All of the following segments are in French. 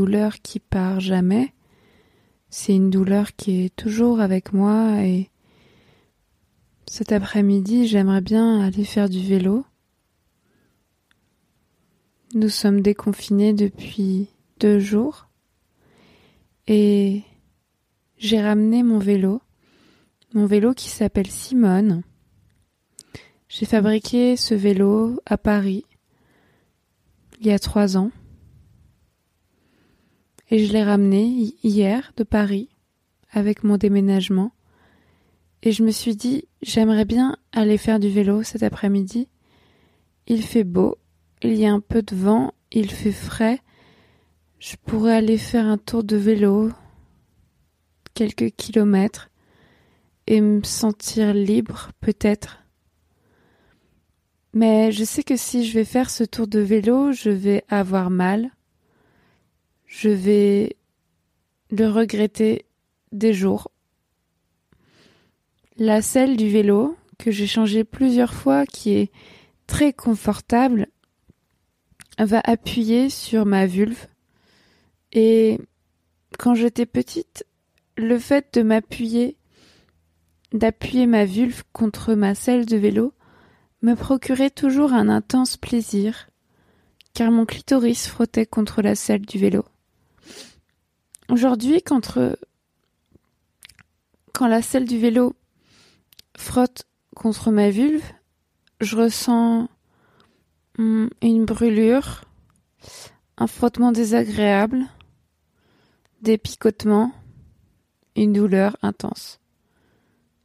douleur qui part jamais. C'est une douleur qui est toujours avec moi et cet après-midi, j'aimerais bien aller faire du vélo. Nous sommes déconfinés depuis deux jours et j'ai ramené mon vélo, mon vélo qui s'appelle Simone. J'ai fabriqué ce vélo à Paris il y a trois ans et je l'ai ramené hier de Paris avec mon déménagement et je me suis dit j'aimerais bien aller faire du vélo cet après-midi. Il fait beau, il y a un peu de vent, il fait frais. Je pourrais aller faire un tour de vélo quelques kilomètres et me sentir libre peut-être. Mais je sais que si je vais faire ce tour de vélo, je vais avoir mal. Je vais le regretter des jours. La selle du vélo, que j'ai changé plusieurs fois, qui est très confortable, va appuyer sur ma vulve. Et quand j'étais petite, le fait de m'appuyer, d'appuyer ma vulve contre ma selle de vélo, me procurait toujours un intense plaisir, car mon clitoris frottait contre la selle du vélo. Aujourd'hui, quand, la selle du vélo frotte contre ma vulve, je ressens hmm, une brûlure, un frottement désagréable, des picotements, une douleur intense.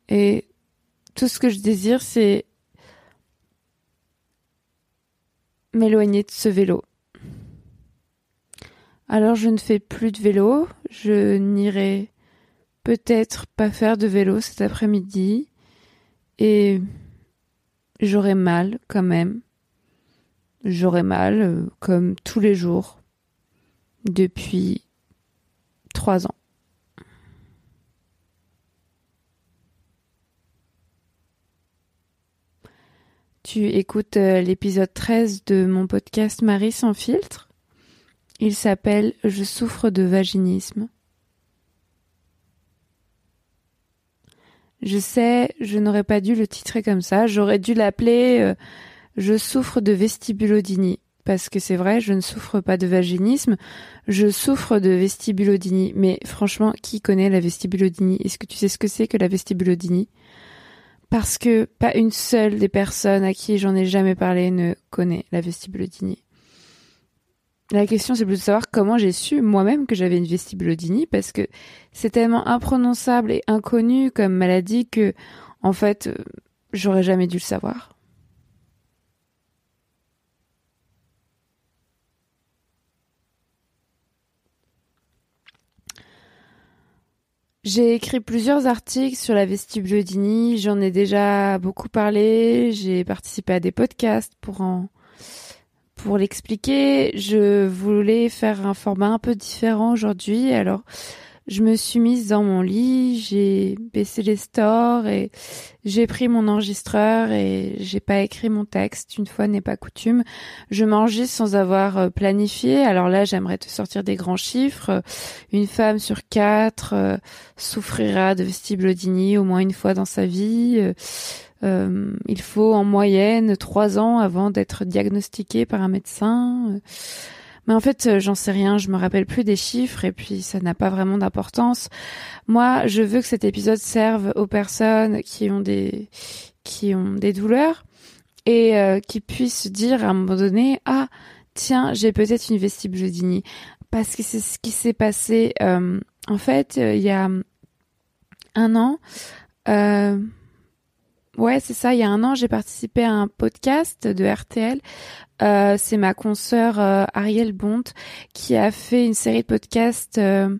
Et tout ce que je désire, c'est m'éloigner de ce vélo. Alors je ne fais plus de vélo, je n'irai peut-être pas faire de vélo cet après-midi et j'aurai mal quand même. J'aurai mal euh, comme tous les jours depuis trois ans. Tu écoutes euh, l'épisode 13 de mon podcast Marie sans filtre. Il s'appelle Je souffre de vaginisme. Je sais, je n'aurais pas dû le titrer comme ça. J'aurais dû l'appeler euh, Je souffre de vestibulodynie. Parce que c'est vrai, je ne souffre pas de vaginisme, je souffre de vestibulodynie. Mais franchement, qui connaît la vestibulodynie? Est-ce que tu sais ce que c'est que la vestibulodynie? Parce que pas une seule des personnes à qui j'en ai jamais parlé ne connaît la vestibulodynie. La question, c'est plutôt de savoir comment j'ai su moi-même que j'avais une vestibulodynie, parce que c'est tellement imprononçable et inconnu comme maladie que, en fait, euh, j'aurais jamais dû le savoir. J'ai écrit plusieurs articles sur la vestibulodynie, j'en ai déjà beaucoup parlé, j'ai participé à des podcasts pour en pour l'expliquer. Je voulais faire un format un peu différent aujourd'hui, alors je me suis mise dans mon lit, j'ai baissé les stores et j'ai pris mon enregistreur et j'ai pas écrit mon texte. Une fois n'est pas coutume. Je m'enregistre sans avoir euh, planifié. Alors là, j'aimerais te sortir des grands chiffres. Une femme sur quatre euh, souffrira de vestibulodynie au moins une fois dans sa vie. Euh, il faut en moyenne trois ans avant d'être diagnostiqué par un médecin. Mais en fait, euh, j'en sais rien, je me rappelle plus des chiffres et puis ça n'a pas vraiment d'importance. Moi, je veux que cet épisode serve aux personnes qui ont des qui ont des douleurs et euh, qui puissent dire à un moment donné ah tiens j'ai peut-être une vestibulodynie parce que c'est ce qui s'est passé euh, en fait il y a un an ouais c'est ça. Il y a un an j'ai participé à un podcast de RTL euh, c'est ma consoeur euh, Ariel Bont qui a fait une série de podcasts euh,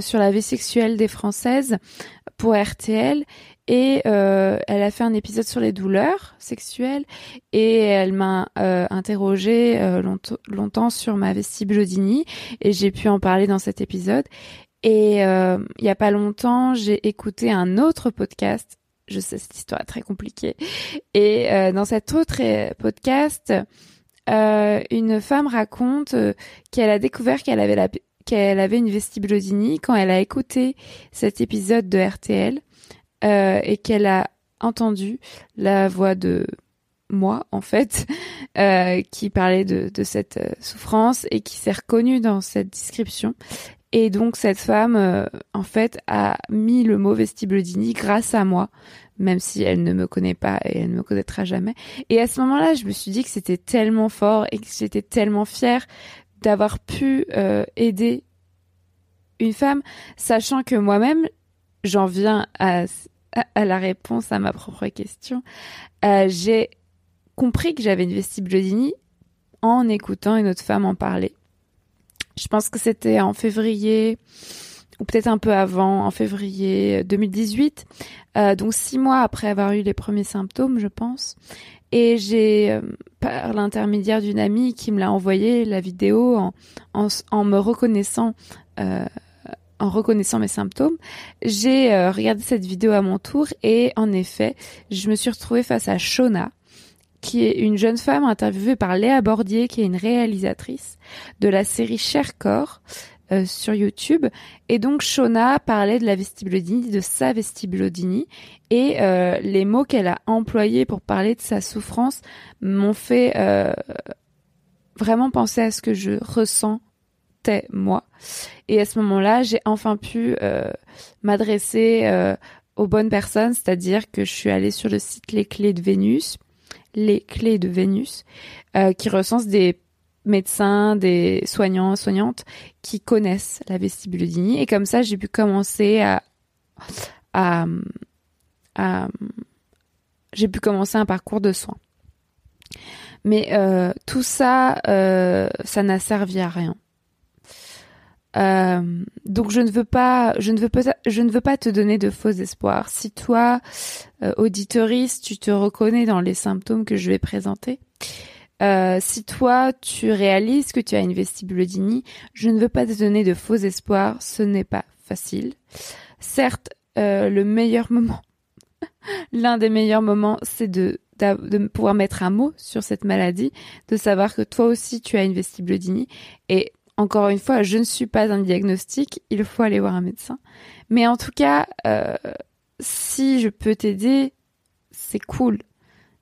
sur la vie sexuelle des Françaises pour RTL et elle a fait un épisode sur les douleurs sexuelles et elle m'a euh, interrogé longtemps sur ma vestibulodynie et j'ai pu en parler dans cet épisode. Et il y a pas longtemps, j'ai écouté un autre podcast je sais, cette histoire est très compliquée. Et euh, dans cet autre euh, podcast, euh, une femme raconte euh, qu'elle a découvert qu'elle avait la qu'elle avait une vestibulodynie quand elle a écouté cet épisode de RTL euh, et qu'elle a entendu la voix de moi en fait euh, qui parlait de, de cette euh, souffrance et qui s'est reconnue dans cette description et donc cette femme euh, en fait a mis le mot vestibulodynie grâce à moi même si elle ne me connaît pas et elle ne me connaîtra jamais et à ce moment-là je me suis dit que c'était tellement fort et que j'étais tellement fière d'avoir pu euh, aider une femme sachant que moi-même j'en viens à, à, la réponse à ma propre question euh, j'ai compris que j'avais une vestibulodynie en écoutant une autre femme en parler. Je pense que c'était en février ou peut-être un peu avant, en février 2018, euh, donc six mois après avoir eu les premiers symptômes, je pense. Et j'ai, euh, par l'intermédiaire d'une amie qui me l'a envoyé la vidéo en, en, en me reconnaissant, euh, en reconnaissant mes symptômes, j'ai euh, regardé cette vidéo à mon tour et en effet, je me suis retrouvée face à Shona, qui est une jeune femme interviewée par Léa Bordier, qui est une réalisatrice de la série Cher Corps euh, sur YouTube. Et donc Shona parlait de la vestibulodynie, de sa vestibulodynie, et euh, les mots qu'elle a employés pour parler de sa souffrance m'ont fait euh, vraiment penser à ce que je ressentais moi. Et à ce moment-là, j'ai enfin pu m'adresser aux bonnes personnes, c'est-à-dire que je suis allée sur le site Les Clés de Vénus les clés de Vénus, euh, qui recense des médecins, des soignants, soignantes qui connaissent la vestibulodynie. Et comme ça, j'ai pu commencer à j'ai pu commencer un parcours de soins. Mais euh, tout ça, euh, ça n'a servi à rien. Euh, donc je ne veux pas, je ne veux pas, je ne veux pas te donner de faux espoirs. Si toi, euh, auditoriste, tu te reconnais dans les symptômes que je vais présenter, euh, si toi tu réalises que tu as une vestibulodynie, je ne veux pas te donner de faux espoirs. Ce n'est pas facile. Certes, euh, le meilleur moment, l'un des meilleurs moments, c'est de de pouvoir mettre un mot sur cette maladie, de savoir que toi aussi tu as une vestibulodynie et encore une fois, je ne suis pas un diagnostic, il faut aller voir un médecin. Mais en tout cas, euh, si je peux t'aider, c'est cool.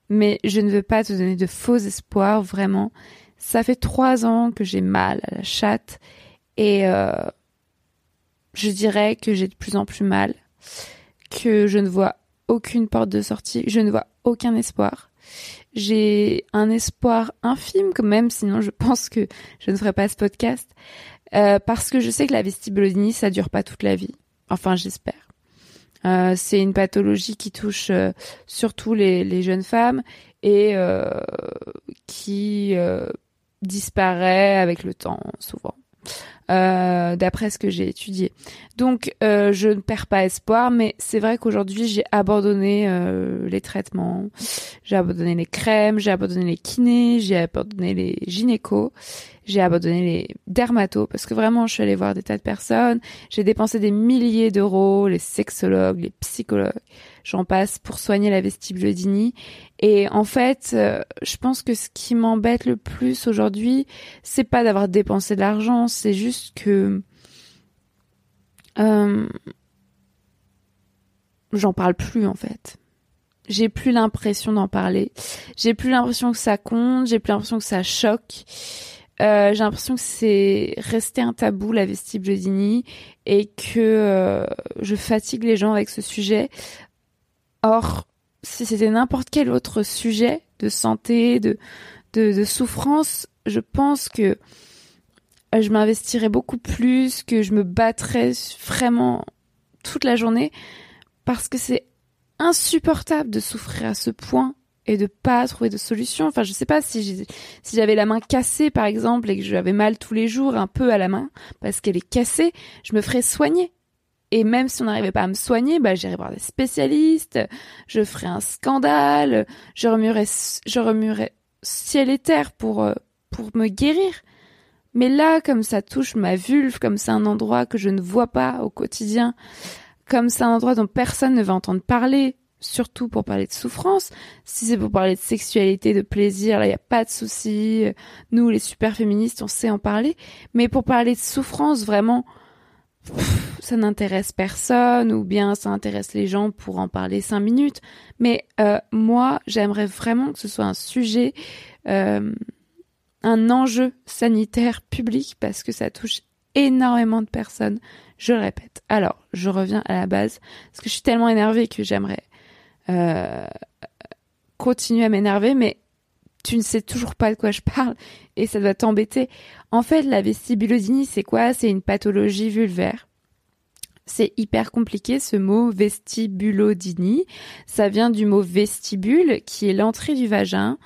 Mais je ne veux pas te donner de faux espoirs, vraiment. Ça fait trois ans que j'ai mal à la chatte et euh, je dirais que j'ai de plus en plus mal, que je ne vois aucune porte de sortie, je ne vois aucun espoir j'ai un espoir infime quand même, sinon je pense que je ne ferai pas ce podcast, euh, parce que je sais que la vestibulodynie, ça dure pas toute la vie. Enfin, j'espère. Euh, c'est une pathologie qui touche euh, surtout les, les, jeunes femmes et euh, qui euh, disparaît avec le temps, souvent. Euh, d'après ce que j'ai étudié. Donc euh, je ne perds pas espoir, mais c'est vrai qu'aujourd'hui j'ai abandonné euh, les traitements, j'ai abandonné les crèmes, j'ai abandonné les kinés, j'ai abandonné les gynécos, j'ai abandonné les dermatos parce que vraiment je suis allée voir des tas de personnes, j'ai dépensé des milliers d'euros, les sexologues, les psychologues, j'en passe pour soigner la vestibulodynie. Et en fait, euh, je pense que ce qui m'embête le plus aujourd'hui, c'est pas d'avoir dépensé de l'argent, c'est juste que euh, j'en parle plus en fait. J'ai plus l'impression d'en parler. J'ai plus l'impression que ça compte. J'ai plus l'impression que ça choque. Euh, j'ai l'impression que c'est resté un tabou la vestibulodynie et que euh, je fatigue les gens avec ce sujet. Or, si c'était n'importe quel autre sujet de santé, de, souffrance, je pense que je m'investirais beaucoup plus, que je me battrais vraiment toute la journée, parce que c'est insupportable de souffrir à ce point et de pas trouver de solution. Enfin, je sais pas si si j'avais la main cassée par exemple et que j'avais mal tous les jours un peu à la main parce qu'elle est cassée, je me ferais soigner. Et même si on n'arrivait pas à me soigner, bah, j'irais voir des spécialistes, je ferais un scandale, je remuerais, je remuerais ciel et terre pour, euh, pour me guérir. Mais là, comme ça touche ma vulve, comme c'est un endroit que je ne vois pas au quotidien, comme c'est un endroit dont personne ne va entendre parler, surtout pour parler de souffrance. Si c'est pour parler de sexualité, de plaisir, là, il n'y a pas de souci. Nous, les super féministes, on sait en parler. Mais pour parler de souffrance, vraiment, ça n'intéresse personne ou bien ça intéresse les gens pour en parler cinq minutes. Mais euh, moi, j'aimerais vraiment que ce soit un sujet, euh, un enjeu sanitaire public parce que ça touche énormément de personnes. Je le répète. Alors, je reviens à la base parce que je suis tellement énervée que j'aimerais euh, continuer à m'énerver, mais tu ne sais toujours pas de quoi je parle et ça doit t'embêter. En fait, la vestibulodynie, c'est quoi? C'est une pathologie vulvaire. C'est hyper compliqué ce mot vestibulodynie. Ça vient du mot vestibule qui est l'entrée du vagin,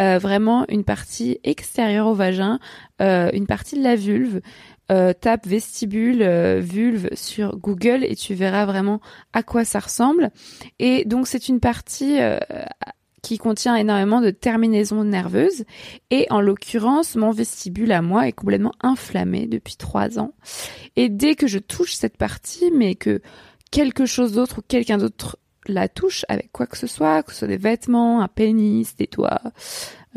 euh, vraiment une partie extérieure au vagin, euh, une partie de la vulve. Euh, tape vestibule vulve sur Google et tu verras vraiment à quoi ça ressemble. Et donc c'est une partie qui contient énormément de terminaisons nerveuses. Et en l'occurrence, mon vestibule à moi est complètement inflammé depuis trois ans. Et dès que je touche cette partie, mais que quelque chose d'autre ou quelqu'un d'autre la touche avec quoi que ce soit, que ce soit des vêtements, un pénis, des doigts,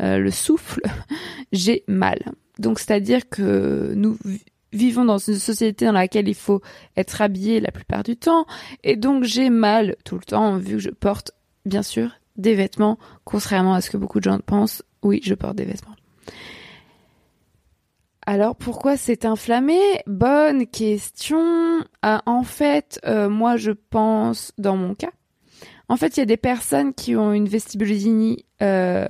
euh, le souffle, j'ai mal. Donc c'est-à-dire que nous vivons dans une société dans laquelle il faut être habillé la plupart du temps, et donc j'ai mal tout le temps vu que je porte bien sûr des vêtements, contrairement à ce que beaucoup de gens pensent. Oui, je porte des vêtements. Alors pourquoi c'est inflammé? Bonne question. Ah, en fait, euh, moi je pense dans mon cas. En fait, il y a des personnes qui ont une vestibulodynie euh,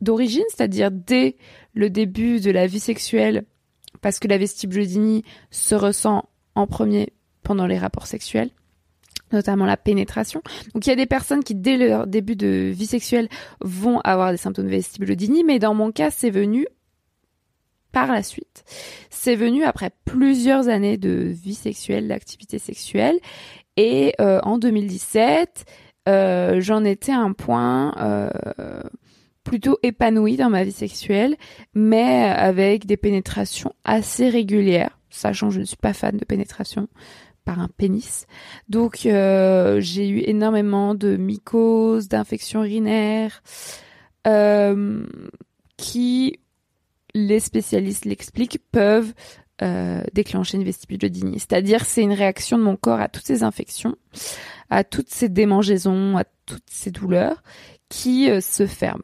d'origine, c'est-à-dire dès le début de la vie sexuelle, parce que la vestibulodynie se ressent en premier pendant les rapports sexuels notamment la pénétration. Donc il y a des personnes qui dès leur début de vie sexuelle vont avoir des symptômes de vestibulodynie, mais dans mon cas c'est venu par la suite. C'est venu après plusieurs années de vie sexuelle, d'activité sexuelle, et euh, en 2017 euh, j'en étais à un point euh, plutôt épanoui dans ma vie sexuelle, mais avec des pénétrations assez régulières, sachant que je ne suis pas fan de pénétration un pénis. Donc euh, j'ai eu énormément de mycoses, d'infections urinaires, euh, qui, les spécialistes l'expliquent, peuvent euh, déclencher une vestibulodynie. C'est-à-dire c'est une réaction de mon corps à toutes ces infections, à toutes ces démangeaisons, à toutes ces douleurs qui se ferment.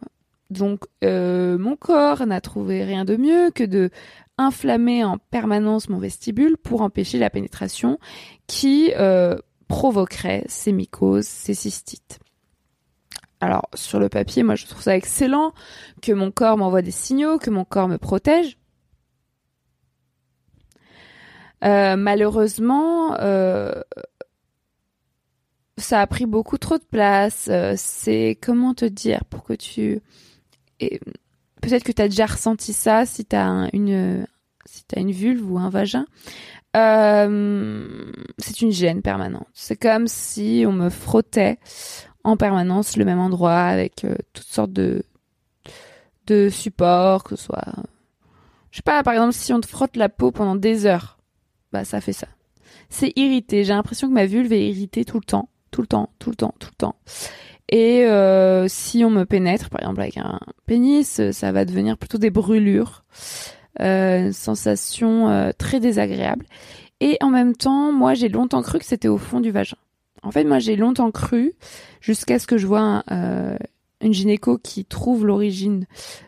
Donc mon corps n'a trouvé rien de mieux que de inflammer en permanence mon vestibule pour empêcher la pénétration qui euh, provoquerait ces mycoses, ces cystites. Alors sur le papier, moi je trouve ça excellent que mon corps m'envoie des signaux, que mon corps me protège. Euh, malheureusement, euh, ça a pris beaucoup trop de place. c'est comment te dire pour que tu peut-être que tu as déjà ressenti ça si tu as une vulve ou un vagin. Euh, c'est une gêne permanente. C'est comme si on me frottait en permanence le même endroit avec euh, toutes sortes de de supports, que ce soit je sais pas par exemple si on te frotte la peau pendant des heures, bah ça fait ça. C'est irrité, j'ai l'impression que ma vulve est irritée tout le temps, tout le temps, tout le temps, tout le temps. Et euh, si on me pénètre, par exemple avec un pénis, ça va devenir plutôt des brûlures, euh, une sensation euh, très désagréable. Et en même temps, moi j'ai longtemps cru que c'était au fond du vagin. En fait, moi j'ai longtemps cru, jusqu'à ce que je vois un, une gynéco qui trouve l'origine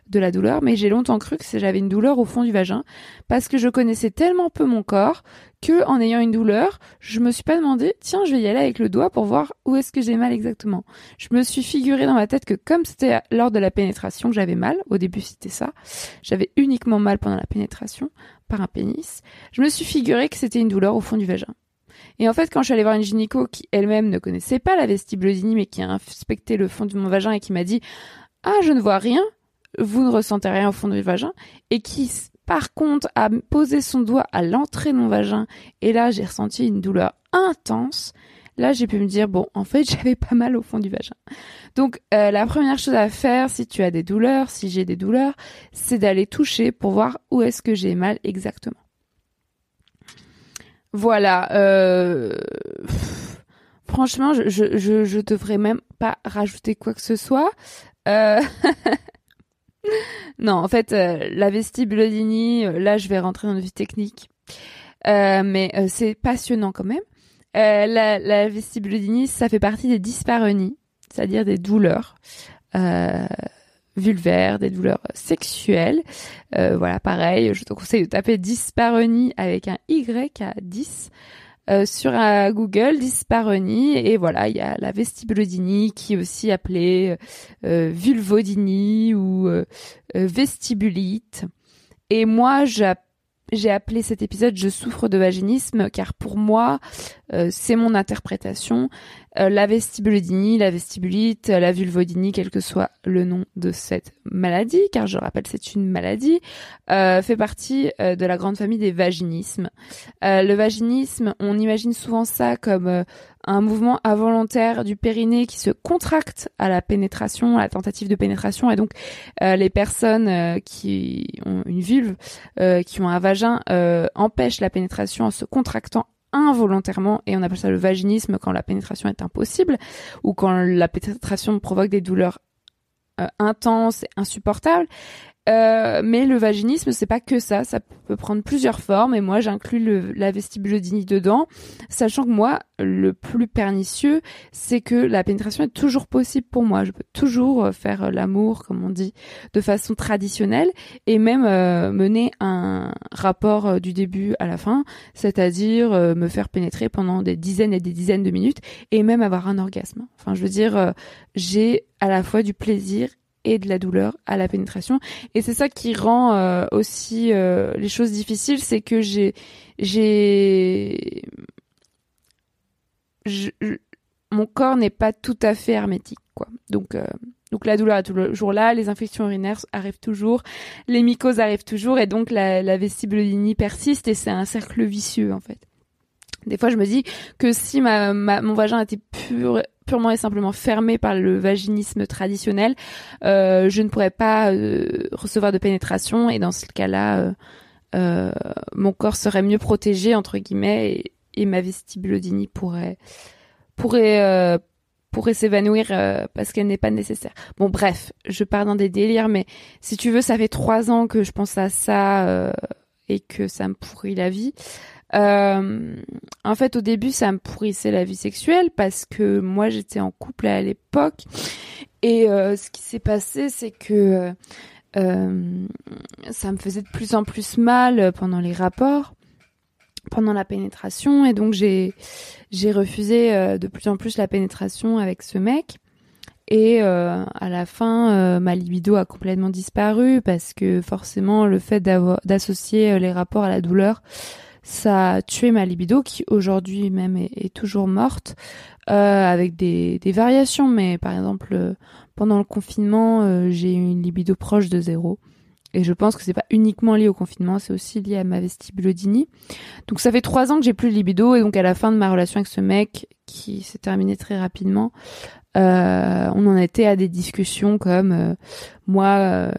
de la douleur, mais j'ai longtemps cru que j'avais une douleur au fond du vagin parce que je connaissais tellement peu mon corps que en ayant une douleur, je me suis pas demandé tiens, je vais y aller avec le doigt pour voir où est-ce que j'ai mal exactement. Je me suis figuré dans ma tête que comme c'était lors de la pénétration que j'avais mal, au début c'était ça, j'avais uniquement mal pendant la pénétration par un pénis, je me suis figuré que c'était une douleur au fond du vagin. Et en fait, quand je suis allée voir une gynéco qui elle-même ne connaissait pas la vestibulodynie, mais qui a inspecté le fond de mon vagin et qui m'a dit Ah, je ne vois rien, vous ne ressentez rien au fond du vagin, et qui, par contre, a posé son doigt à l'entrée de mon vagin, et là, j'ai ressenti une douleur intense. Là, j'ai pu me dire, bon, en fait, j'avais pas mal au fond du vagin. Donc, euh, la première chose à faire, si tu as des douleurs, si j'ai des douleurs, c'est d'aller toucher pour voir où est-ce que j'ai mal exactement. Voilà. Euh... franchement, je, je, je, devrais même pas rajouter quoi que ce soit. Euh... non, en fait, euh, la vestibulodynie, euh, là, je vais rentrer dans une vie technique. Euh, mais c'est passionnant quand même. la, la ça fait partie des dyspareunies, c'est-à-dire des douleurs vulvaires, des douleurs sexuelles. voilà, pareil, je te conseille de taper dyspareunie avec un Y à 10 euh, sur euh, Google dyspareunie et voilà il y a la vestibulodynie qui est aussi appelée euh, vulvodynie ou vestibulite et moi j'ai appelé cet épisode Je souffre de vaginisme car pour moi, euh, c'est mon interprétation. Euh, la vestibulodynie, la vestibulite, la vulvodynie, quel que soit le nom de cette maladie, car je rappelle c'est une maladie, euh, fait partie de la grande famille des vaginismes. le vaginisme, on imagine souvent ça comme un mouvement involontaire du périnée qui se contracte à la pénétration, à la tentative de pénétration, et donc les personnes qui ont une vulve, qui ont un vagin, empêchent la pénétration en se contractant involontairement et on appelle ça le vaginisme quand la pénétration est impossible ou quand la pénétration provoque des douleurs euh, intenses et insupportables euh, mais le vaginisme, c'est pas que ça, ça peut prendre plusieurs formes et moi j'inclus la vestibulodynie dedans, sachant que moi le plus pernicieux, c'est que la pénétration est toujours possible pour moi. Je peux toujours euh, faire euh, l'amour, comme on dit, de façon traditionnelle et même mener un rapport du début à la fin, c'est-à-dire me faire pénétrer pendant des dizaines et des dizaines de minutes et même avoir un orgasme. Enfin, je veux dire, j'ai à la fois du plaisir et de la douleur à la pénétration. Et c'est ça qui rend euh, aussi euh, les choses difficiles, c'est que j'ai j'ai mon corps n'est pas tout à fait hermétique quoi. Donc euh, donc la douleur est toujours là, les infections urinaires arrivent toujours, les mycoses arrivent toujours et donc la, la vestibulodynie persiste et c'est un cercle vicieux en fait. Des fois, je me dis que si ma, mon vagin était pur, purement et simplement fermé par le vaginisme traditionnel, euh, je ne pourrais pas euh, recevoir de pénétration et dans ce cas-là, euh, euh mon corps serait mieux protégé entre guillemets et, et ma vestibulodynie pourrait pourrait euh, pourrait s'évanouir parce qu'elle n'est pas nécessaire. Bon bref, je pars dans des délires, mais si tu veux, ça fait trois ans que je pense à ça et que ça me pourrit la vie. Euh, en fait, au début, ça me pourrissait la vie sexuelle parce que moi, j'étais en couple à l'époque. Et euh, ce qui s'est passé, c'est que euh, ça me faisait de plus en plus mal pendant les rapports, pendant la pénétration. Et donc, j'ai j'ai refusé de plus en plus la pénétration avec ce mec. Et euh, à la fin, ma libido a complètement disparu parce que forcément, le fait d'associer les rapports à la douleur, ça a tué ma libido qui aujourd'hui même est, toujours morte euh, avec des, des, variations. Mais par exemple euh, pendant le confinement euh, j'ai eu une libido proche de zéro. Et je pense que c'est pas uniquement lié au confinement c'est aussi lié à ma vestibulodynie. Donc ça fait trois ans que j'ai plus de libido et donc à la fin de ma relation avec ce mec qui s'est terminée très rapidement euh, on en était à des discussions comme moi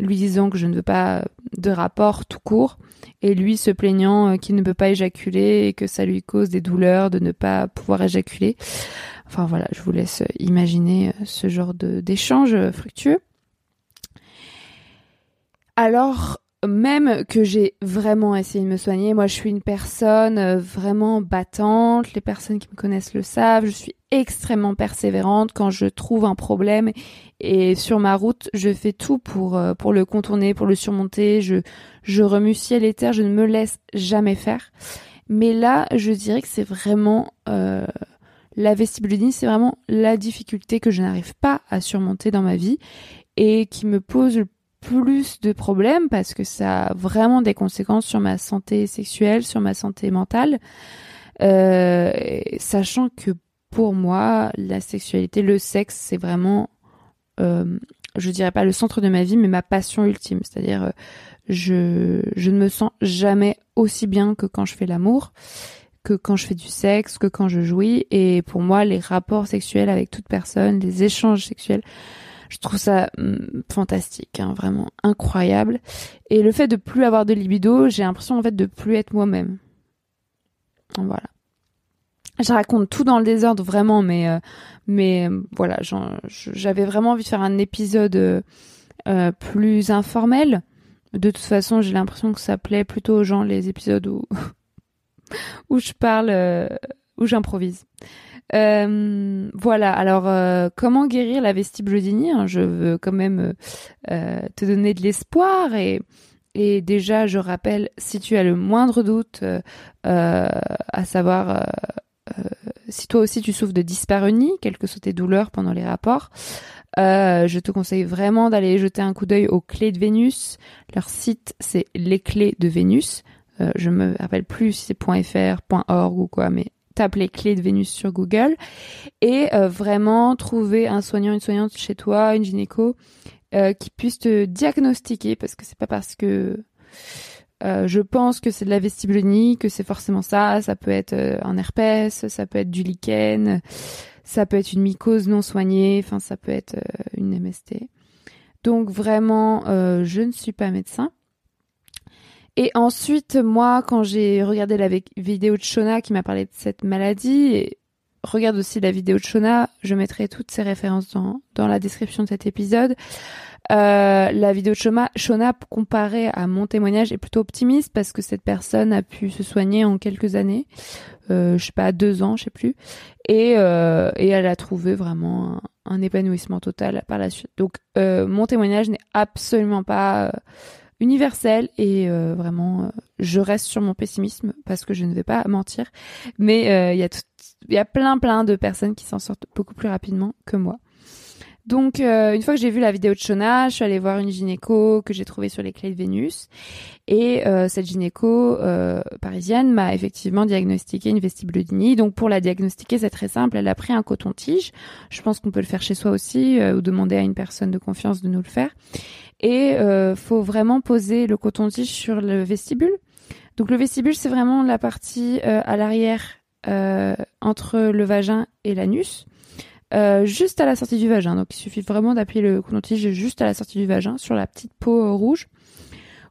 lui disant que je ne veux pas de rapport tout court et lui se plaignant euh, qu'il ne peut pas éjaculer et que ça lui cause des douleurs de ne pas pouvoir éjaculer. Enfin voilà, je vous laisse imaginer euh, ce genre d'échange fructueux. Alors même que j'ai vraiment essayé de me soigner, moi je suis une personne euh, vraiment battante, les personnes qui me connaissent le savent, je suis extrêmement persévérante quand je trouve un problème. Et sur ma route, je fais tout pour euh, pour le contourner, pour le surmonter, je je remue ciel et terre, je ne me laisse jamais faire. Mais là, je dirais que c'est vraiment euh, la vestibulodynie, c'est vraiment la difficulté que je n'arrive pas à surmonter dans ma vie et qui me pose le plus de problèmes parce que ça a vraiment des conséquences sur ma santé sexuelle, sur ma santé mentale, euh, sachant que pour moi, la sexualité, le sexe, c'est vraiment, euh, je dirais pas le centre de ma vie, mais ma passion ultime. C'est-à-dire, euh, je, je ne me sens jamais aussi bien que quand je fais l'amour, que quand je fais du sexe, que quand je jouis. Et pour moi, les rapports sexuels avec toute personne, les échanges sexuels, je trouve ça hum, fantastique, hein, vraiment incroyable. Et le fait de plus avoir de libido, j'ai l'impression en fait de plus être moi-même. Voilà. je raconte tout dans le désordre vraiment, mais euh, mais voilà, j'avais vraiment envie de faire un épisode euh, plus informel. De toute façon, j'ai l'impression que ça plaît plutôt aux gens les épisodes où où je parle, où j'improvise. Voilà. Alors, comment guérir la vestibulodynie hein, Je veux quand même te donner de l'espoir et et déjà, je rappelle, si tu as le moindre doute, à savoir euh, si toi aussi tu souffres de dyspareunie, quelles que soient tes douleurs pendant les rapports, euh, je te conseille vraiment d'aller jeter un coup d'œil aux clés de Vénus. Leur site, c'est les clés de Vénus. Euh, je me rappelle plus si c'est .fr, .org ou quoi, mais tape les clés de Vénus sur Google et vraiment trouver un soignant, une soignante chez toi, une gynéco, qui puisse te diagnostiquer parce que c'est pas parce que euh, je pense que c'est de la vestibulonie, que c'est forcément ça. Ça peut être euh, un herpès, ça peut être du lichen, ça peut être une mycose non soignée, enfin ça peut être euh, une MST. Donc vraiment, je ne suis pas médecin. Et ensuite, moi, quand j'ai regardé la vidéo de Shona qui m'a parlé de cette maladie, et regarde aussi la vidéo de Shona, je mettrai toutes ces références dans, dans la description de cet épisode. Euh, la vidéo de Shona, Shona comparée à mon témoignage est plutôt optimiste parce que cette personne a pu se soigner en quelques années, euh, je sais pas deux ans, je sais plus, et euh, et elle a trouvé vraiment un, épanouissement total par la suite. Donc euh, mon témoignage n'est absolument pas euh, universel et vraiment je reste sur mon pessimisme parce que je ne vais pas mentir, mais il y a il y a plein plein de personnes qui s'en sortent beaucoup plus rapidement que moi. Donc, euh, une fois que j'ai vu la vidéo de Shona, je suis allée voir une gynéco que j'ai trouvée sur les clés de Vénus. Et euh, cette gynéco euh, parisienne m'a effectivement diagnostiqué une vestibulodynie. Donc, pour la diagnostiquer, c'est très simple. Elle a pris un coton-tige. Je pense qu'on peut le faire chez soi aussi ou demander à une personne de confiance de nous le faire. Et faut vraiment poser le coton-tige sur le vestibule. Donc, le vestibule, c'est vraiment la partie à l'arrière entre le vagin et l'anus. Euh, juste à la sortie du vagin. Donc il suffit vraiment d'appuyer le coton-tige juste à la sortie du vagin sur la petite peau euh, rouge.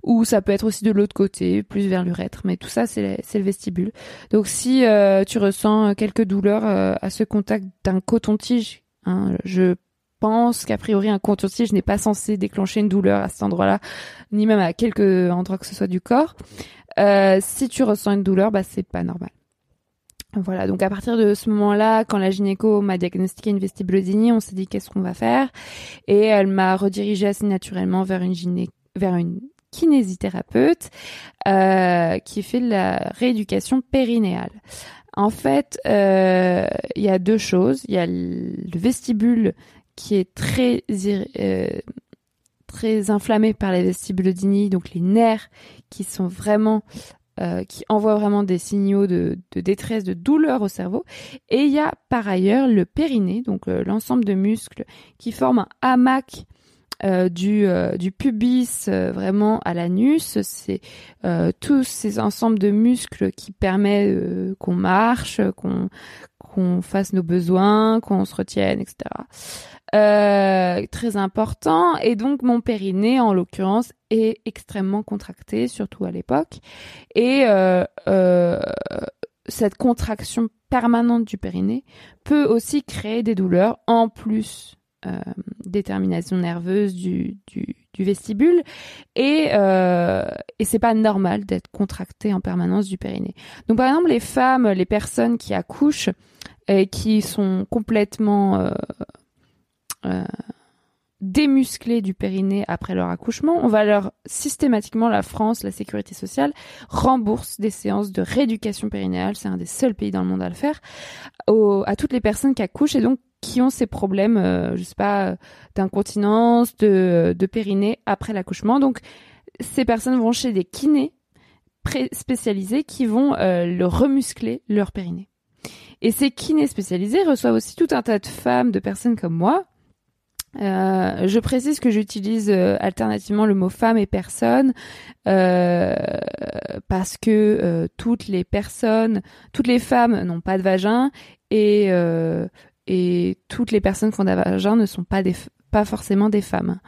Ou ça peut être aussi de l'autre côté, plus vers l'urètre, mais tout ça c'est le vestibule. Donc si euh, tu ressens quelques douleurs à ce contact d'un coton-tige, hein, je pense qu'a priori un coton-tige n'est pas censé déclencher une douleur à cet endroit-là, ni même à quelque endroit que ce soit du corps. si tu ressens une douleur, bah c'est pas normal. Voilà, donc à partir de ce moment-là, quand la gynéco m'a diagnostiqué une vestibulodynie, on s'est dit qu'est-ce qu'on va faire? Et elle m'a redirigé assez naturellement vers une gyné vers une kinésithérapeute euh, qui fait de la rééducation périnéale. En fait, euh, il y a deux choses. Il y a le vestibule qui est très euh, très inflammé par la vestibulodynie, donc les nerfs qui sont vraiment euh, qui envoie vraiment des signaux de, détresse, de douleur au cerveau. Et il y a par ailleurs le périnée, donc euh, l'ensemble de muscles qui forment un hamac euh, du, du pubis vraiment à l'anus. C'est tous ces ensembles de muscles qui permettent qu'on marche, qu'on qu'on fasse nos besoins, qu'on se retienne, etc. Euh, très important. Et donc mon périnée, en l'occurrence, est extrêmement contracté, surtout à l'époque. Et euh, euh, cette contraction permanente du périnée peut aussi créer des douleurs en plus euh, des terminations nerveuses du, vestibule. Et, euh, et c'est pas normal d'être contracté en permanence du périnée. Donc par exemple les femmes, les personnes qui accouchent et qui sont complètement euh, démusclés du périnée après leur accouchement, on va leur systématiquement la France, la sécurité sociale rembourse des séances de rééducation périnéale, c'est un des seuls pays dans le monde à le faire, à toutes les personnes qui accouchent. Et donc qui ont ces problèmes, euh, je sais pas, d'incontinence, de, périnée après l'accouchement. Donc ces personnes vont chez des kinés spécialisés qui vont euh, le remuscler leur périnée. Et ces kinés spécialisés reçoivent aussi tout un tas de femmes, de personnes comme moi, euh, je précise que j'utilise euh, alternativement le mot femme et personne euh, parce que toutes les personnes, toutes les femmes n'ont pas de vagin et et toutes les personnes qui ont des vagin ne sont pas des pas forcément des femmes.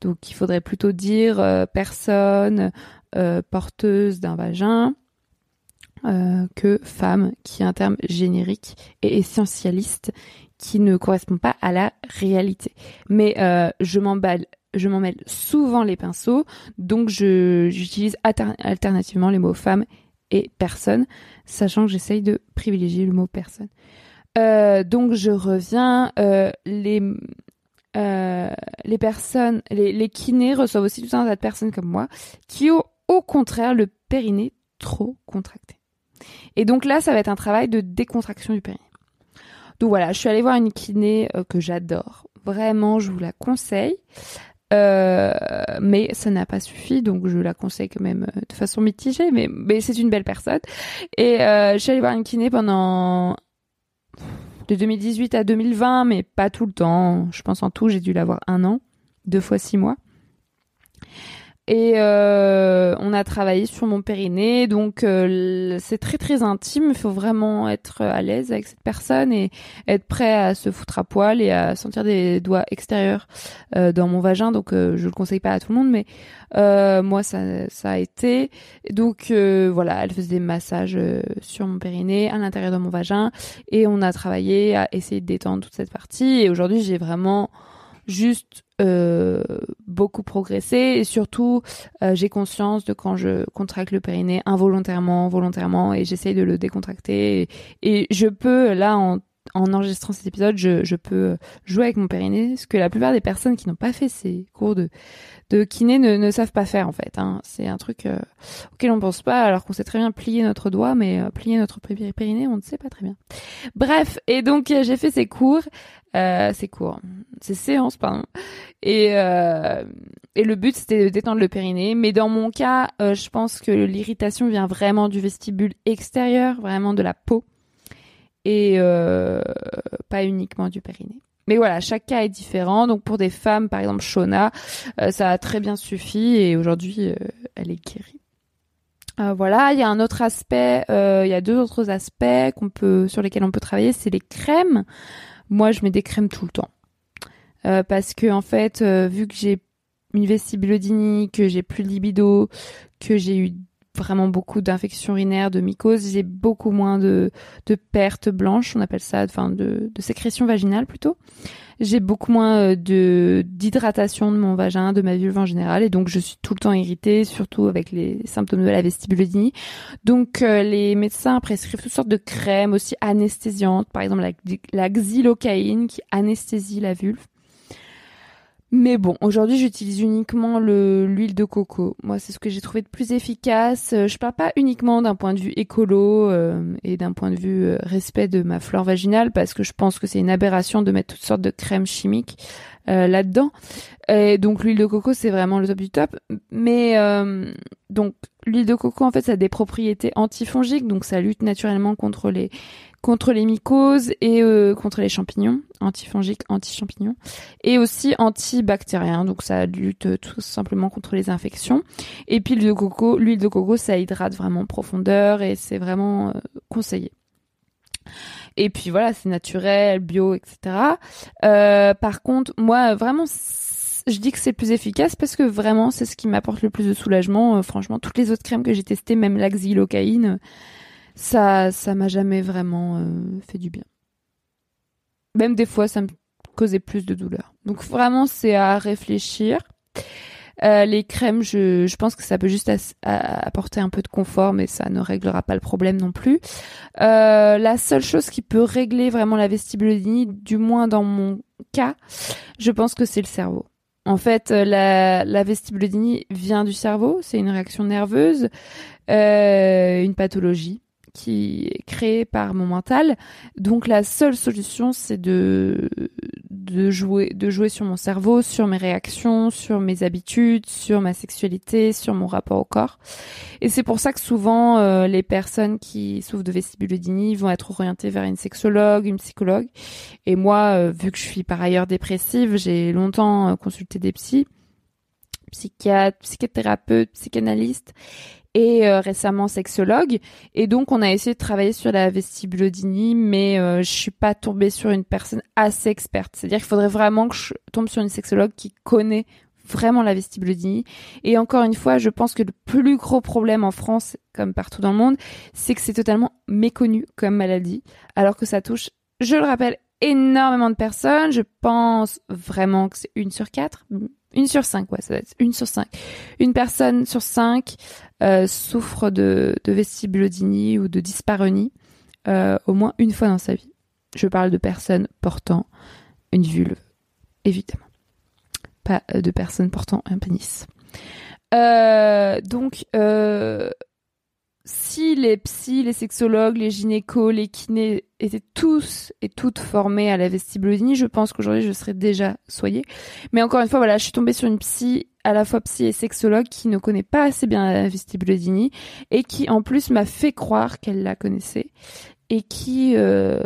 Donc il faudrait plutôt dire personne porteuse d'un vagin que femme, qui est un terme générique et essentialiste qui ne correspond pas à la réalité. Mais je m'emballe je m'en mêle souvent les pinceaux, donc j'utilise alternativement les mots femme et personne, sachant que j'essaye de privilégier le mot personne. Euh, donc je reviens, euh, les, euh, les personnes, les, les, kinés reçoivent aussi tout un tas de personnes comme moi qui ont au contraire le périnée trop contracté. Et donc là, ça va être un travail de décontraction du périnée. Donc voilà, je suis allée voir une kiné que j'adore. Vraiment, je vous la conseille. Euh, mais ça n'a pas suffi, donc je la conseille quand même euh, de façon mitigée, mais, mais c'est une belle personne. Et euh, je suis allée voir une kiné pendant de 2018 à 2020, mais pas tout le temps. Je pense en tout, j'ai dû l'avoir un an, deux fois six mois. Et euh, on a travaillé sur mon périnée, donc euh, c'est très très intime. Il faut vraiment être à l'aise avec cette personne et être prêt à se foutre à poil et à sentir des doigts extérieurs euh, dans mon vagin. Donc je le conseille pas à tout le monde, mais moi ça ça a été. Donc voilà, elle faisait des massages sur mon périnée, à l'intérieur de mon vagin, et on a travaillé à essayer de détendre toute cette partie. Et aujourd'hui j'ai vraiment juste euh, beaucoup progressé et surtout euh, j'ai conscience de quand je contracte le périnée involontairement, volontairement et j'essaye de le décontracter et, je peux là en, en enregistrant cet épisode je, je peux jouer avec mon périnée ce que la plupart des personnes qui n'ont pas fait ces cours de de kiné ne, ne savent pas faire en fait. Hein. C'est un truc euh, auquel on pense pas alors qu'on sait très bien plier notre doigt, mais euh, plier notre périnée, on ne sait pas très bien. Bref, et donc euh, j'ai fait ces cours, euh, ces cours, ces séances pardon, et et le but c'était de détendre le périnée. Mais dans mon cas, je pense que l'irritation vient vraiment du vestibule extérieur, vraiment de la peau, et pas uniquement du périnée. Mais voilà, chaque cas est différent. Donc pour des femmes, par exemple Shona, euh, ça a très bien suffi et aujourd'hui, euh, elle est guérie. Euh, voilà, il y a un autre aspect, il y a deux autres aspects sur lesquels on peut travailler, c'est les crèmes. Moi, je mets des crèmes tout le temps. parce que en fait, vu que j'ai une vestibulodynie, que j'ai plus de libido, que j'ai eu vraiment beaucoup d'infections urinaires, de mycoses, j'ai beaucoup moins de, de pertes blanches, on appelle ça, enfin de, de sécrétion vaginale plutôt. J'ai beaucoup moins euh, de d'hydratation de mon vagin, de ma vulve en général, et donc je suis tout le temps irritée, surtout avec les symptômes de la vestibulodynie. Donc euh, les médecins prescrivent toutes sortes de crèmes aussi anesthésiantes, par exemple la, la xylocaïne qui anesthésie la vulve. Mais bon, aujourd'hui, j'utilise uniquement l'huile de coco. Moi, c'est ce que j'ai trouvé de plus efficace. Euh, je parle pas uniquement d'un point de vue écolo euh, et d'un point de vue euh, respect de ma flore vaginale, parce que je pense que c'est une aberration de mettre toutes sortes de crèmes chimiques là-dedans. Et donc, l'huile de coco, c'est vraiment le top du top. Mais donc, l'huile de coco, en fait, ça a des propriétés antifongiques, donc ça lutte naturellement contre les contre les mycoses et euh, contre les champignons, antifongiques, anti-champignons, et aussi antibactérien, donc ça lutte euh, tout simplement contre les infections. Et puis l'huile de coco, l'huile de coco, ça hydrate vraiment en profondeur et c'est vraiment euh, conseillé. Et puis voilà, c'est naturel, bio, etc. par contre, moi, vraiment, je dis que c'est plus efficace parce que vraiment, c'est ce qui m'apporte le plus de soulagement. franchement, toutes les autres crèmes que j'ai testées, même la xylocaïne, ça ça m'a jamais vraiment euh, fait du bien. Même des fois, ça me causait plus de douleur. Donc vraiment, c'est à réfléchir. Euh, les crèmes, je, pense que ça peut juste apporter un peu de confort, mais ça ne réglera pas le problème non plus. Euh, la seule chose qui peut régler vraiment la vestibulodynie, du moins dans mon cas, je pense que c'est le cerveau. En fait, la, la vestibulodynie vient du cerveau, c'est une réaction nerveuse, une pathologie qui est créé par mon mental. Donc la seule solution, c'est de de jouer de jouer sur mon cerveau, sur mes réactions, sur mes habitudes, sur ma sexualité, sur mon rapport au corps. Et c'est pour ça que souvent euh, les personnes qui souffrent de vestibulodynie vont être orientées vers une sexologue, une psychologue. Et moi, euh, vu que je suis par ailleurs dépressive, j'ai longtemps euh, consulté des psys psychiatres, psychothérapeutes, psychanalystes et euh, récemment sexologue. Et donc, on a essayé de travailler sur la vestibulodynie, mais euh, je suis pas tombée sur une personne assez experte. C'est-à-dire qu'il faudrait vraiment que je tombe sur une sexologue qui connaît vraiment la vestibulodynie. Et encore une fois, je pense que le plus gros problème en France, comme partout dans le monde, c'est que c'est totalement méconnu comme maladie, alors que ça touche, je le rappelle, énormément de personnes. Je pense vraiment que c'est une sur quatre, une sur cinq, ouais, ça doit être une sur cinq. Une personne sur cinq euh, souffre de, de vestibulodynie ou de dyspareunie euh, au moins une fois dans sa vie. Je parle de personnes portant une vulve, évidemment. Pas euh, de personnes portant un pénis. Donc, si les psys, les sexologues, les gynécos, les kinés étaient tous et toutes formés à la vestibulodynie, je pense qu'aujourd'hui je serais déjà soignée. Mais encore une fois, voilà, je suis tombée sur une psy, à la fois psy et sexologue, qui ne connaît pas assez bien la vestibulodynie et qui en plus m'a fait croire qu'elle la connaissait et qui euh,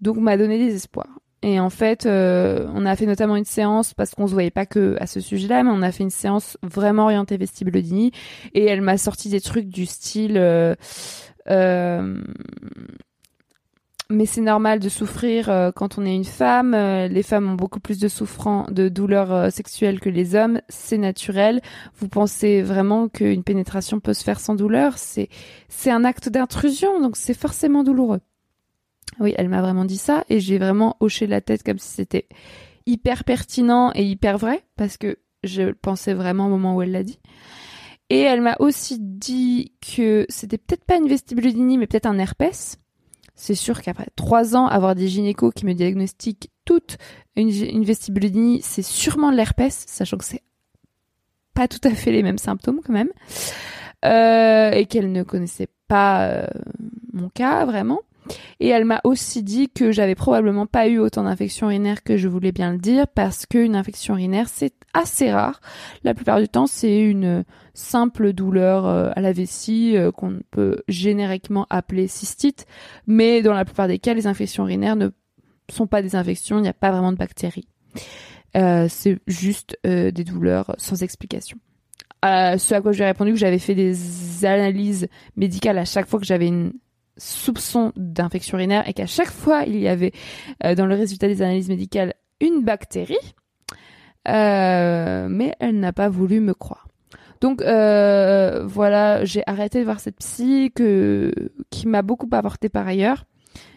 donc m'a donné des espoirs. Et en fait, euh, on a fait notamment une séance parce qu'on se voyait pas que à ce sujet-là, mais on a fait une séance vraiment orientée vestibulodynie et elle m'a sorti des trucs du style. Euh, euh, mais c'est normal de souffrir euh, quand on est une femme. Euh, les femmes ont beaucoup plus de souffrance, de douleurs euh, sexuelles que les hommes. C'est naturel. Vous pensez vraiment qu'une pénétration peut se faire sans douleur? C'est c'est un acte d'intrusion, donc c'est forcément douloureux. Oui, elle m'a vraiment dit ça et j'ai vraiment hoché la tête comme si c'était hyper pertinent et hyper vrai parce que je pensais vraiment au moment où elle l'a dit. Et elle m'a aussi dit que c'était peut-être pas une vestibulodynie mais peut-être un herpès. C'est sûr qu'après trois ans, avoir des gynécos qui me diagnostiquent toute une, une vestibulodynie, c'est sûrement l'herpès, sachant que c'est pas tout à fait les mêmes symptômes quand même. Euh, et qu'elle ne connaissait pas euh, mon cas vraiment. Et elle m'a aussi dit que j'avais probablement pas eu autant d'infections urinaires que je voulais bien le dire parce qu'une infection urinaire c'est assez rare. La plupart du temps c'est une simple douleur euh, à la vessie euh, qu'on peut génériquement appeler cystite, mais dans la plupart des cas les infections urinaires ne sont pas des infections, il n'y a pas vraiment de bactéries. Euh, c'est juste des douleurs sans explication. Ce à quoi j'ai répondu que j'avais fait des analyses médicales à chaque fois que j'avais une soupçon d'infection urinaire et qu'à chaque fois il y avait euh, dans le résultat des analyses médicales une bactérie, euh, mais elle n'a pas voulu me croire. Donc euh, voilà, j'ai arrêté de voir cette psy que qui m'a beaucoup apporté par ailleurs,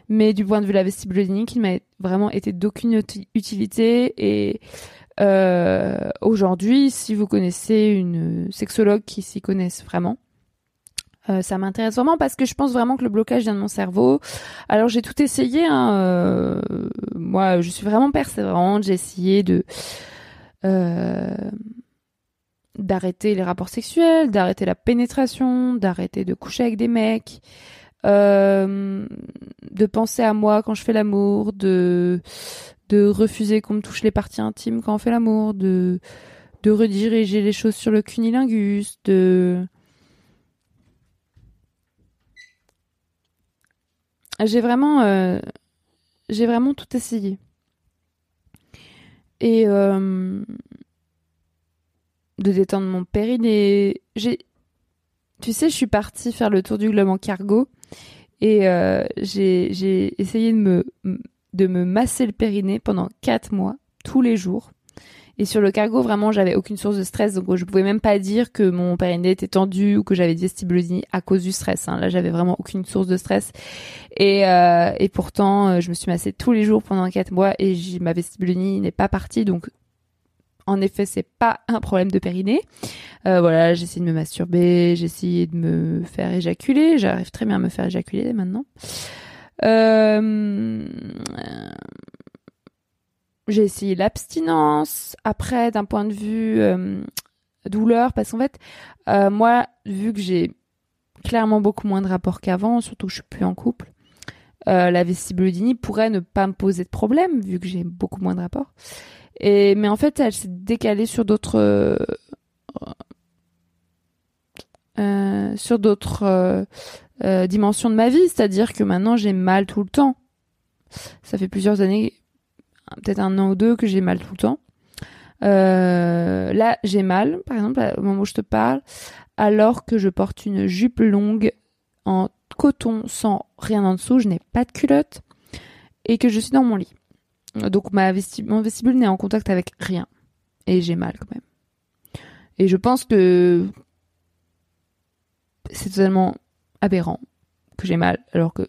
mais du point de vue de la vestibulodynie, qui m'a vraiment été d'aucune utilité et euh, aujourd'hui, si vous connaissez une sexologue qui s'y connaisse vraiment, euh, ça m'intéresse vraiment parce que je pense vraiment que le blocage vient de mon cerveau. Alors j'ai tout essayé. Hein, euh, moi, je suis vraiment persévérante. J'ai essayé de euh, d'arrêter les rapports sexuels, d'arrêter la pénétration, d'arrêter de coucher avec des mecs, de penser à moi quand je fais l'amour, de de refuser qu'on me touche les parties intimes quand on fait l'amour, de de rediriger les choses sur le cunilingus, de J'ai vraiment, euh, j'ai vraiment tout essayé. Et euh, de détendre mon périnée. Tu sais, je suis partie faire le tour du globe en cargo et euh, j'ai, essayé de me, de me masser le périnée pendant quatre mois, tous les jours. Et sur le cargo, vraiment, j'avais aucune source de stress, donc je pouvais même pas dire que mon périnée était tendu ou que j'avais des vestibulodynie à cause du stress. Hein. Là, j'avais vraiment aucune source de stress. Et, euh, et pourtant, euh, je me suis massée tous les jours pendant quatre mois et ma vestibulodynie n'est pas partie, donc en effet, c'est pas un problème de périnée. Euh, voilà, j'ai de me masturber, j'ai essayé de me faire éjaculer. J'arrive très bien à me faire éjaculer maintenant. Euh, j'ai essayé l'abstinence. Après, d'un point de vue euh, douleur, parce qu'en fait, euh, moi, vu que j'ai clairement beaucoup moins de rapports qu'avant, surtout que je suis plus en couple, euh, la vestibulodynie pourrait ne pas me poser de problème, vu que j'ai beaucoup moins de rapports. Et, mais en fait, elle s'est décalée sur d'autres... Sur d'autres dimensions de ma vie, c'est-à-dire que maintenant j'ai mal tout le temps. Ça fait plusieurs années peut-être un an ou deux que j'ai mal tout le temps. Euh, là, j'ai mal, par exemple, au moment où je te parle, alors que je porte une jupe longue en coton sans rien en dessous, je n'ai pas de culotte et que je suis dans mon lit. Donc ma mon vestibule n'est en contact avec rien. Et j'ai mal quand même. Et je pense que c'est totalement aberrant que j'ai mal alors que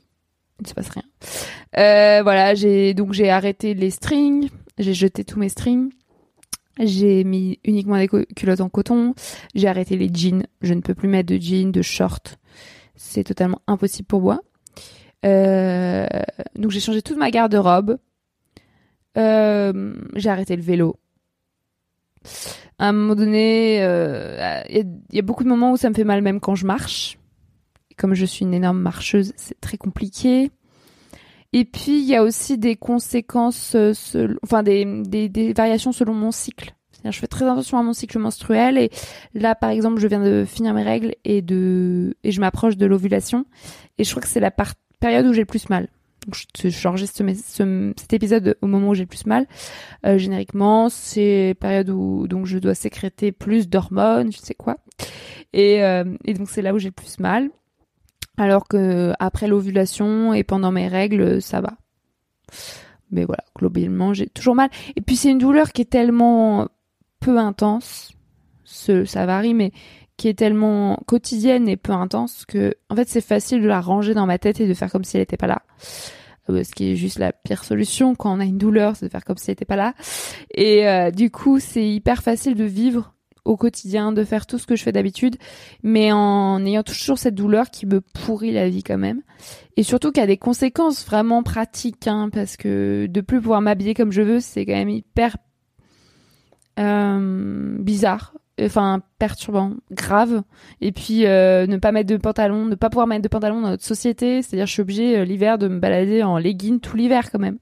il ne se passe rien. Euh, voilà, j'ai donc j'ai arrêté les strings, j'ai jeté tous mes strings. J'ai mis uniquement des culottes en coton. J'ai arrêté les jeans. Je ne peux plus mettre de jeans, de shorts. C'est totalement impossible pour moi. Euh, donc j'ai changé toute ma garde-robe. Euh, j'ai arrêté le vélo. À un moment donné, il y, a beaucoup de moments où ça me fait mal même quand je marche. Comme je suis une énorme marcheuse, c'est très compliqué. Et puis il y a aussi des conséquences, enfin des, des, variations selon mon cycle. je fais très attention à mon cycle menstruel et là par exemple je viens de finir mes règles et de et je m'approche de l'ovulation et je crois que c'est la période où j'ai le plus mal. Donc, j'enregistre ce, cet épisode au moment où j'ai le plus mal. Euh, génériquement, c'est période où donc je dois sécréter plus d'hormones, je sais quoi. Et, euh, et donc c'est là où j'ai le plus mal. Alors que après l'ovulation et pendant mes règles, ça va. Mais voilà, globalement, j'ai toujours mal. Et puis c'est une douleur qui est tellement peu intense. Ce, ça varie, mais qui est tellement quotidienne et peu intense que, en fait, c'est facile de la ranger dans ma tête et de faire comme si elle n'était pas là. Euh, ce qui est juste la pire solution quand on a une douleur, c'est de faire comme si elle n'était pas là. Et euh, du coup, c'est hyper facile de vivre au quotidien, de faire tout ce que je fais d'habitude, mais en ayant toujours cette douleur qui me pourrit la vie quand même. Et surtout qu'il y a des conséquences vraiment pratiques, hein, parce que de plus pouvoir m'habiller comme je veux, c'est quand même hyper euh, bizarre enfin perturbant, grave. Et puis euh, ne pas mettre de pantalon, ne pas pouvoir mettre de pantalon dans notre société, c'est-à-dire je suis obligée euh, l'hiver de me balader en legging tout l'hiver quand même.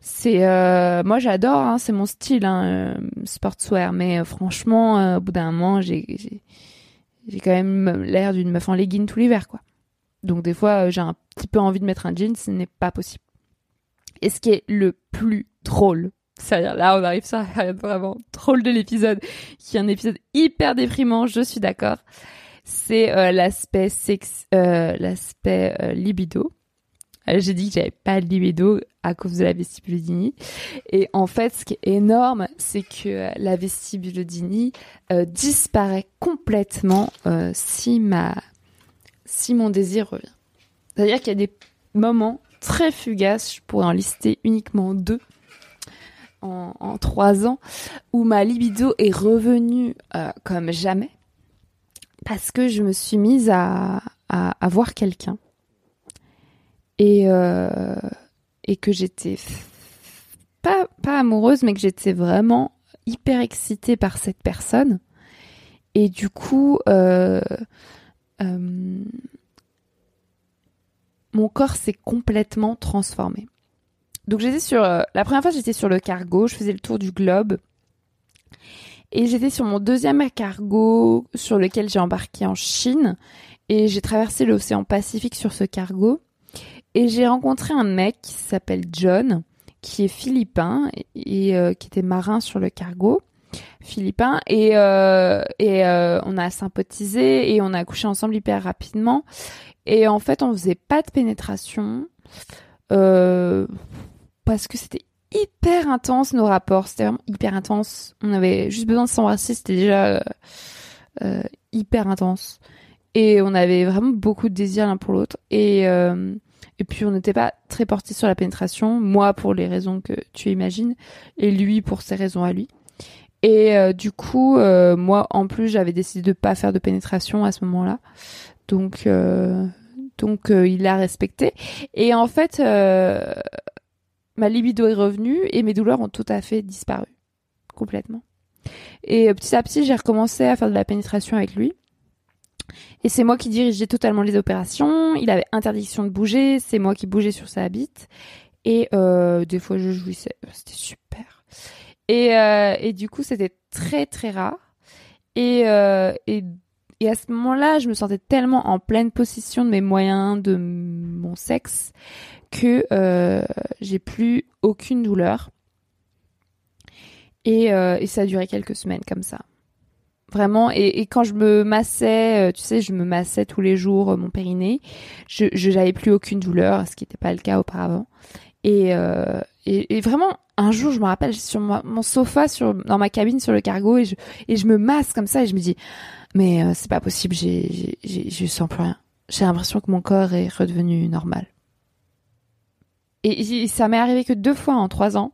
C'est euh, moi j'adore, hein, c'est mon style, hein, sportswear, mais franchement au bout d'un moment j'ai j'ai quand même l'air d'une meuf en legging tout l'hiver quoi. Donc des fois j'ai un petit peu envie de mettre un jean, ce n'est pas possible. Et ce qui est le plus drôle c'est-à-dire là, on arrive ça vraiment drôle de l'épisode, qui est un épisode hyper déprimant, je suis d'accord. C'est euh, l'aspect sex, euh, l'aspect euh, libido. J'ai dit que j'avais pas de libido à cause de la vestibulodini. Et en fait, ce qui est énorme, c'est que la vestibulodini disparaît complètement si ma si mon désir revient. C'est-à-dire qu'il y a des moments très fugaces, je pourrais en lister uniquement deux en, trois ans où ma libido est revenue euh, comme jamais parce que je me suis mise à, à, voir quelqu'un et, euh, et que j'étais pas, pas amoureuse mais que j'étais vraiment hyper excitée par cette personne et du coup euh, mon corps s'est complètement transformé. Donc j'étais sur euh, la première fois j'étais sur le cargo, je faisais le tour du globe. Et j'étais sur mon deuxième cargo sur lequel j'ai embarqué en Chine et j'ai traversé l'océan Pacifique sur ce cargo et j'ai rencontré un mec qui s'appelle John qui est philippin et, euh, qui était marin sur le cargo philippin et euh, et on a sympathisé et on a couché ensemble hyper rapidement et en fait on faisait pas de pénétration euh, parce que c'était hyper intense nos rapports, c'était vraiment hyper intense. On avait juste besoin de s'embrasser, c'était déjà euh, euh, hyper intense. Et on avait vraiment beaucoup de désir l'un pour l'autre. Et, euh, et puis on n'était pas très porté sur la pénétration, moi pour les raisons que tu imagines, et lui pour ses raisons à lui. Et du coup, moi en plus j'avais décidé de pas faire de pénétration à ce moment-là. Donc donc il l'a respecté. Et en fait, ma libido est revenue et mes douleurs ont tout à fait disparu. Complètement. Et euh, petit à petit, j'ai recommencé à faire de la pénétration avec lui. Et c'est moi qui dirigeais totalement les opérations. Il avait interdiction de bouger. C'est moi qui bougeais sur sa bite. Et euh, des fois, je jouissais. C'était super. Et, euh, et du coup, c'était très très rare. Et, et, et à ce moment-là, je me sentais tellement en pleine possession de mes moyens, de mon sexe, que euh, j'ai plus aucune douleur. Et, euh, et, ça a duré quelques semaines comme ça. Vraiment, et, quand je me massais, euh, tu sais, je me massais tous les jours mon périnée, je n'avais plus aucune douleur, ce qui n'était pas le cas auparavant. Et, euh, et, vraiment, un jour, je me rappelle, sur mon sofa, sur, dans ma cabine, sur le cargo, et je, me masse comme ça, et je me dis, mais euh, c'est pas possible, j'ai, j'ai, je sens plus rien. J'ai l'impression que mon corps est redevenu normal. Et, ça m'est arrivé que deux fois en trois ans,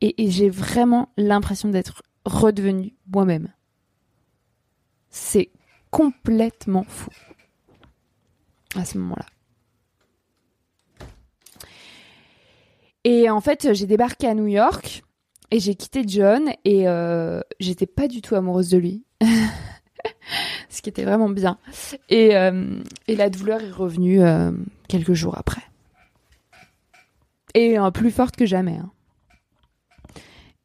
et, et j'ai vraiment l'impression d'être redevenu moi-même. C'est complètement fou à ce moment-là. Et en fait, j'ai débarqué à New York et j'ai quitté John et euh, j'étais pas du tout amoureuse de lui. Ce qui était vraiment bien. Et, euh, la douleur est revenue euh, quelques jours après. Et plus forte que jamais. Hein.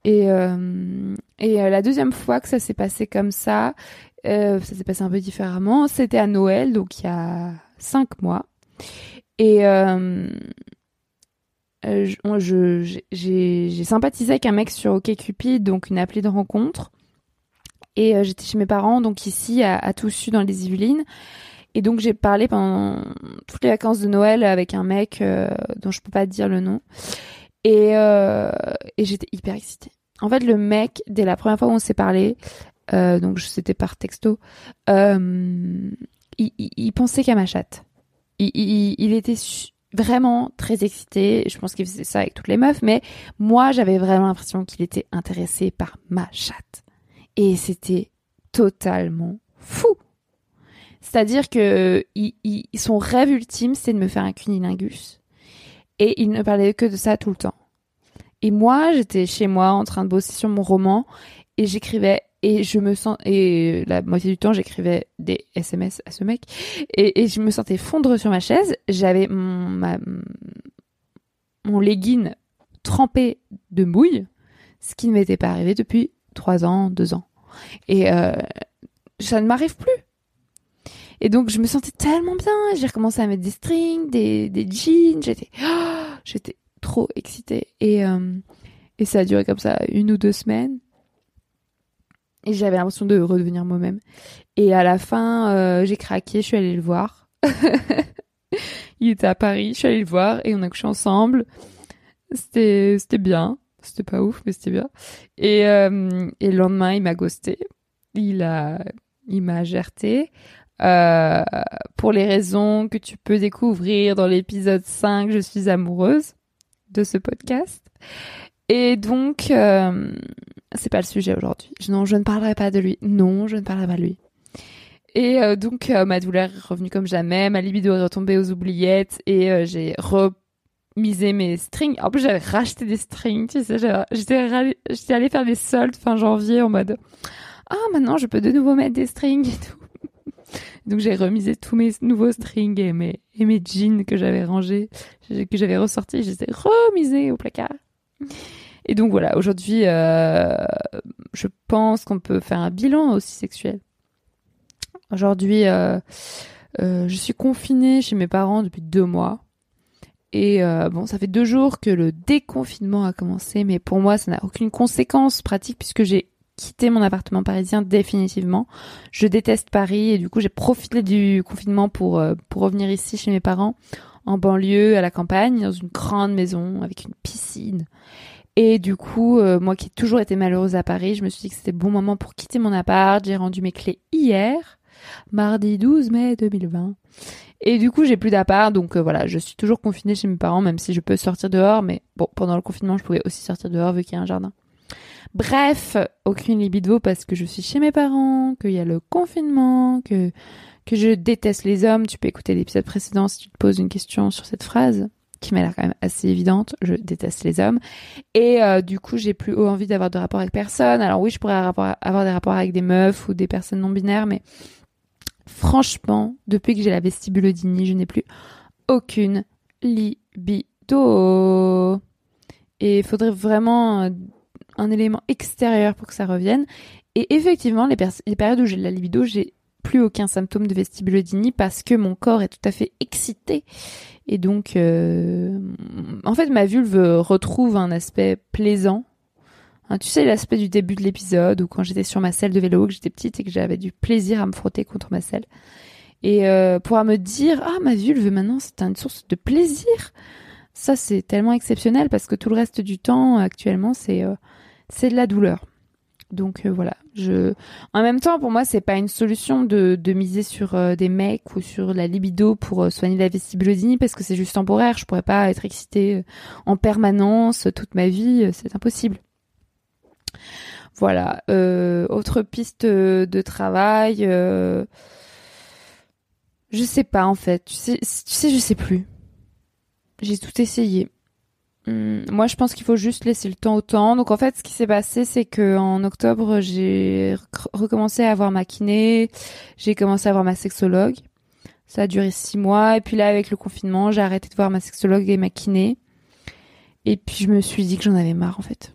Et la deuxième fois que ça s'est passé comme ça, ça s'est passé un peu différemment. C'était à Noël, donc il y a cinq mois. Et euh, j'ai sympathisé avec un mec sur OkCupid, donc une appli de rencontre. Et euh, j'étais chez mes parents, donc ici, à, à Toussus, dans les Yvelines. Et donc j'ai parlé pendant toutes les vacances de Noël avec un mec euh, dont je peux pas dire le nom. Et j'étais hyper excitée. En fait, le mec, dès la première fois où on s'est parlé, donc c'était par texto, il, il, pensait qu'à ma chatte. Il était vraiment très excité. Je pense qu'il faisait ça avec toutes les meufs, mais moi, j'avais vraiment l'impression qu'il était intéressé par ma chatte. Et c'était totalement fou. C'est-à-dire que son rêve ultime, c'est de me faire un cunilingus. Et il ne parlait que de ça tout le temps. Et moi, j'étais chez moi en train de bosser sur mon roman et j'écrivais et je me sens et la moitié du temps j'écrivais des SMS à ce mec. Et, je me sentais fondre sur ma chaise. J'avais mon ma, mon legging trempé de mouille ce qui ne m'était pas arrivé depuis trois ans deux ans. Et euh, ça ne m'arrive plus. Et donc je me sentais tellement bien. J'ai recommencé à mettre des strings des, des jeans. J'étais oh, j'étais trop excitée. Et euh, et ça a duré comme ça une ou deux semaines et j'avais l'impression de redevenir moi-même. Et à la fin, euh, j'ai craqué, je suis allée le voir. il était à Paris, je suis allée le voir et on a couché ensemble. C'était c'était bien, c'était pas ouf mais c'était bien. Et euh, et le lendemain, il m'a ghosté. Il a il m'a gerté. Euh, pour les raisons que tu peux découvrir dans l'épisode 5, je suis amoureuse de ce podcast. Et donc, euh, c'est pas le sujet aujourd'hui. Non, je ne parlerai pas de lui. Non, je ne parlerai pas de lui. Et euh, donc, euh, ma douleur est revenue comme jamais, ma libido est retombée aux oubliettes et euh, j'ai remisé mes strings. En plus, j'avais racheté des strings, tu sais, j'étais allée faire des soldes fin janvier en mode ah maintenant je peux de nouveau mettre des strings. Donc j'ai remisé tous mes nouveaux strings et mes et mes jeans que j'avais rangés, que j'avais ressortis, je les ai remisés au placard. Et donc voilà, aujourd'hui, euh, je pense qu'on peut faire un bilan aussi sexuel. Aujourd'hui, euh, euh, je suis confinée chez mes parents depuis deux mois. Et bon, ça fait deux jours que le déconfinement a commencé, mais pour moi, ça n'a aucune conséquence pratique puisque j'ai quitté mon appartement parisien définitivement. Je déteste Paris et du coup, j'ai profité du confinement pour pour revenir ici chez mes parents en banlieue, à la campagne, dans une grande maison avec une piscine. Et du coup, euh, moi qui ai toujours été malheureuse à Paris, je me suis dit que c'était bon moment pour quitter mon appart. J'ai rendu mes clés hier, mardi 12 mai 2020. Et du coup, j'ai plus d'appart, donc euh, voilà, je suis toujours confinée chez mes parents, même si je peux sortir dehors. Mais bon, pendant le confinement, je pouvais aussi sortir dehors vu qu'il y a un jardin. Bref, aucune libido parce que je suis chez mes parents, qu'il y a le confinement, que que je déteste les hommes. Tu peux écouter l'épisode précédent si tu te poses une question sur cette phrase qui m'a l'air quand même assez évidente. Je déteste les hommes. Et euh, du coup, j'ai plus envie d'avoir de rapport avec personne. Alors oui, je pourrais avoir des rapports avec des meufs ou des personnes non binaires, mais franchement, depuis que j'ai la vestibulodynie, je n'ai plus aucune libido. Et il faudrait vraiment euh, un élément extérieur pour que ça revienne. Et effectivement, les, les périodes où j'ai la libido, j'ai plus aucun symptôme de vestibulodynie parce que mon corps est tout à fait excité et donc, euh, en fait, ma vulve retrouve un aspect plaisant. Hein, tu sais, l'aspect du début de l'épisode où quand j'étais sur ma selle de vélo, que j'étais petite et que j'avais du plaisir à me frotter contre ma selle. Et euh, pouvoir me dire, ah, ma vulve maintenant, c'est une source de plaisir. Ça, c'est tellement exceptionnel parce que tout le reste du temps, actuellement, c'est euh, c'est de la douleur. Donc euh, voilà, je. En même temps, pour moi, c'est pas une solution de, de miser sur euh, des mecs ou sur la libido pour soigner la vestibulodynie parce que c'est juste temporaire. Je pourrais pas être excitée en permanence toute ma vie, c'est impossible. Voilà. autre piste de travail. je sais pas en fait. Tu sais, tu sais, je sais plus. J'ai tout essayé. Hum, moi, je pense qu'il faut juste laisser le temps au temps. Donc, en fait, ce qui s'est passé, c'est que en octobre, j'ai recommencé à avoir ma kiné, j'ai commencé à voir ma sexologue. Ça a duré six mois. Et puis là, avec le confinement, j'ai arrêté de voir ma sexologue et ma kiné. Et puis, je me suis dit que j'en avais marre, en fait.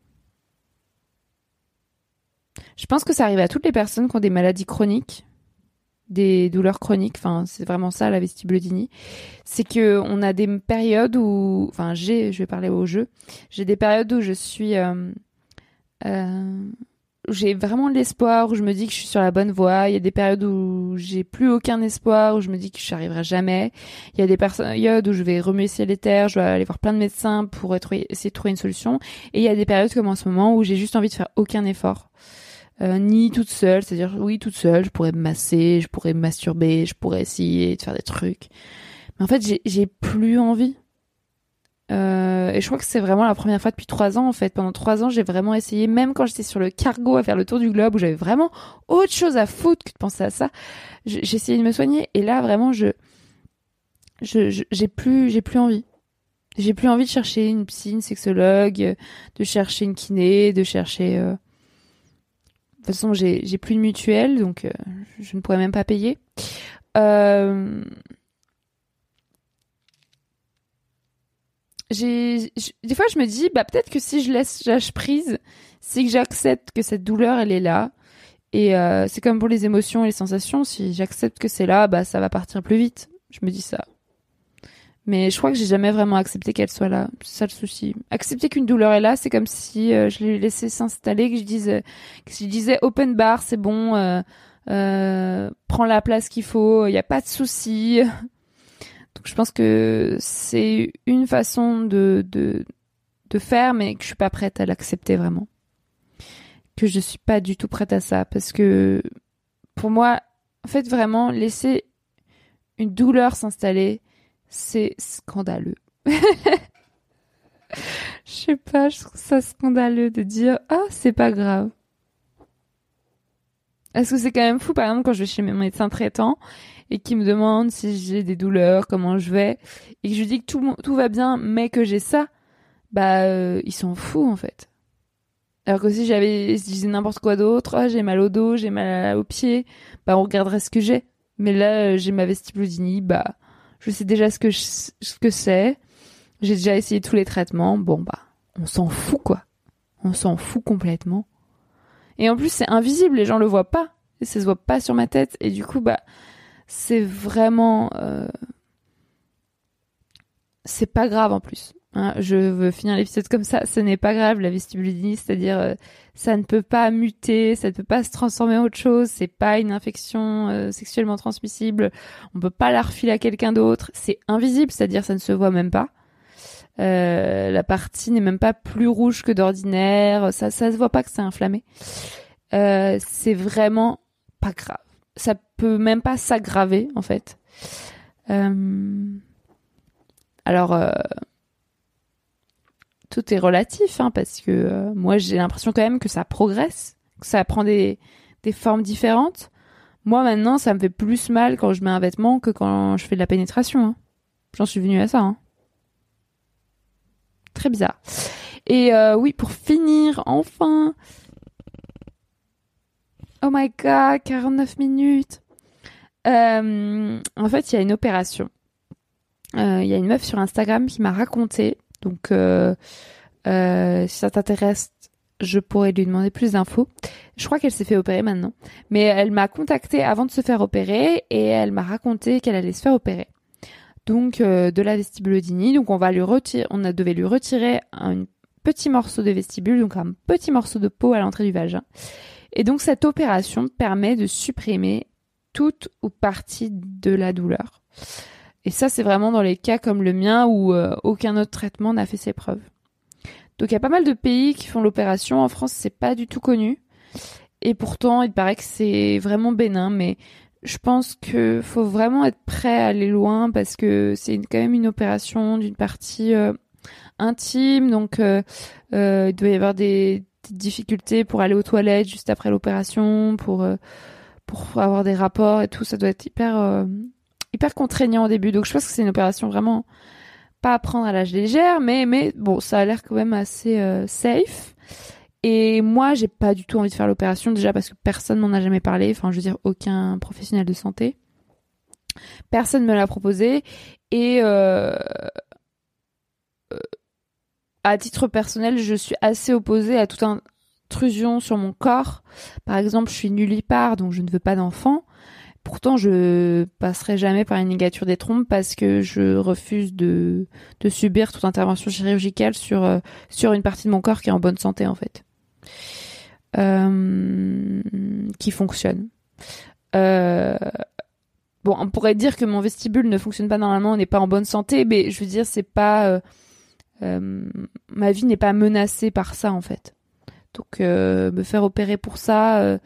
Je pense que ça arrive à toutes les personnes qui ont des maladies chroniques des douleurs chroniques, enfin c'est vraiment ça la vestibulodynie, c'est que on a des périodes où, enfin j'ai, je vais parler au jeu, j'ai des périodes où je suis, euh, euh, j'ai vraiment l'espoir, où je me dis que je suis sur la bonne voie. Il y a des périodes où j'ai plus aucun espoir, où je me dis que je n'y arriverai jamais. Il y a des périodes où je vais remuer ciel et terre, je vais aller voir plein de médecins pour essayer de trouver une solution. Et il y a des périodes comme en ce moment où j'ai juste envie de faire aucun effort. Euh, ni toute seule, c'est-à-dire oui toute seule, je pourrais me masser, je pourrais me masturber, je pourrais essayer de faire des trucs. Mais en fait, j'ai plus envie. Euh, et je crois que c'est vraiment la première fois depuis trois ans en fait. Pendant trois ans, j'ai vraiment essayé, même quand j'étais sur le cargo à faire le tour du globe, où j'avais vraiment autre chose à foutre que de penser à ça. J'ai essayé de me soigner et là vraiment, je, je, j'ai plus, j'ai plus envie. J'ai plus envie de chercher une psy, une sexologue, de chercher une kiné, de chercher. Euh, de toute façon, j'ai plus de mutuelle, donc euh, je ne pourrais même pas payer. Euh, des fois, je me dis, bah peut-être que si je laisse, lâche prise, que j'accepte que cette douleur, elle est là. Et euh, c'est comme pour les émotions et les sensations. Si j'accepte que c'est là, bah ça va partir plus vite. Je me dis ça. Mais je crois que j'ai jamais vraiment accepté qu'elle soit là. C'est ça le souci. Accepter qu'une douleur est là, c'est comme si euh, je l'ai laissé s'installer, que je disais, que je disais open bar, c'est bon, euh, euh, prends la place qu'il faut, il n'y a pas de souci. Donc je pense que c'est une façon de, de, de faire, mais que je suis pas prête à l'accepter vraiment. Que je suis pas du tout prête à ça, parce que pour moi, en fait, vraiment, laisser une douleur s'installer, c'est scandaleux. je sais pas, je trouve ça scandaleux de dire ah c'est pas grave. Est-ce que c'est quand même fou par exemple quand je vais chez mes médecins traitants et qui me demandent si j'ai des douleurs, comment je vais et que je dis que tout, tout va bien mais que j'ai ça, bah euh, ils sont fous en fait. Alors que si j'avais disais n'importe quoi d'autre, ah, j'ai mal au dos, j'ai mal au pied, bah on regarderait ce que j'ai. Mais là euh, j'ai ma vestibulodynie, bah je sais déjà ce que ce que c'est. J'ai déjà essayé tous les traitements. Bon bah, on s'en fout quoi. On s'en fout complètement. Et en plus, c'est invisible, les gens le voient pas. Et ça se voit pas sur ma tête. Et du coup, bah, c'est vraiment, euh... c'est pas grave en plus. Hein, je veux finir l'épisode comme ça. Ce n'est pas grave la vestibulodynie, c'est-à-dire euh, ça ne peut pas muter, ça ne peut pas se transformer en autre chose. C'est pas une infection euh, sexuellement transmissible. On peut pas la refiler à quelqu'un d'autre. C'est invisible, c'est-à-dire ça ne se voit même pas. Euh, la partie n'est même pas plus rouge que d'ordinaire. Ça, ça se voit pas que c'est inflammé. c'est vraiment pas grave. Ça peut même pas s'aggraver en fait. alors tout est relatif, hein, parce que euh, moi j'ai l'impression quand même que ça progresse, que ça prend des, des formes différentes. Moi maintenant, ça me fait plus mal quand je mets un vêtement que quand je fais de la pénétration. Hein. J'en suis venue à ça. Hein. Très bizarre. Et euh, oui, pour finir, enfin. Oh my god, 49 minutes. Euh, en fait, il y a une opération. Il y a une meuf sur Instagram qui m'a raconté donc, euh, euh, si ça t'intéresse, je pourrais lui demander plus d'infos. Je crois qu'elle s'est fait opérer maintenant. Mais elle m'a contacté avant de se faire opérer et elle m'a raconté qu'elle allait se faire opérer. Donc euh, de la vestibulodynie. Donc on va lui retirer, on a devait lui retirer un petit morceau de vestibule, donc un petit morceau de peau à l'entrée du vagin. Et donc cette opération permet de supprimer toute ou partie de la douleur. Et ça, c'est vraiment dans les cas comme le mien où euh, aucun autre traitement n'a fait ses preuves. Donc il y a pas mal de pays qui font l'opération. En France, c'est pas du tout connu. Et pourtant, il paraît que c'est vraiment bénin. Mais je pense que faut vraiment être prêt à aller loin parce que c'est quand même une opération d'une partie euh, intime. Donc euh, il doit y avoir des, des, difficultés pour aller aux toilettes juste après l'opération, pour pour avoir des rapports et tout. Ça doit être hyper hyper contraignant au début. Donc je pense que c'est une opération vraiment pas à prendre à l'âge légère, mais mais bon, ça a l'air quand même assez euh, safe. Et moi, j'ai pas du tout envie de faire l'opération déjà parce que personne m'en a jamais parlé. Enfin, je veux dire, aucun professionnel de santé. Personne me l'a proposé et euh, euh, à titre personnel, je suis assez opposée à toute intrusion sur mon corps. Par exemple, je suis nullipare, donc je ne veux pas d'enfant. Pourtant, je passerai jamais par une ligature des trompes parce que je refuse de, subir toute intervention chirurgicale sur, euh, sur une partie de mon corps qui est en bonne santé, en fait. Euh, qui fonctionne. Euh, bon, on pourrait dire que mon vestibule ne fonctionne pas normalement, on n'est pas en bonne santé, mais je veux dire, c'est pas. ma vie n'est pas menacée par ça, en fait. Donc, me faire opérer pour ça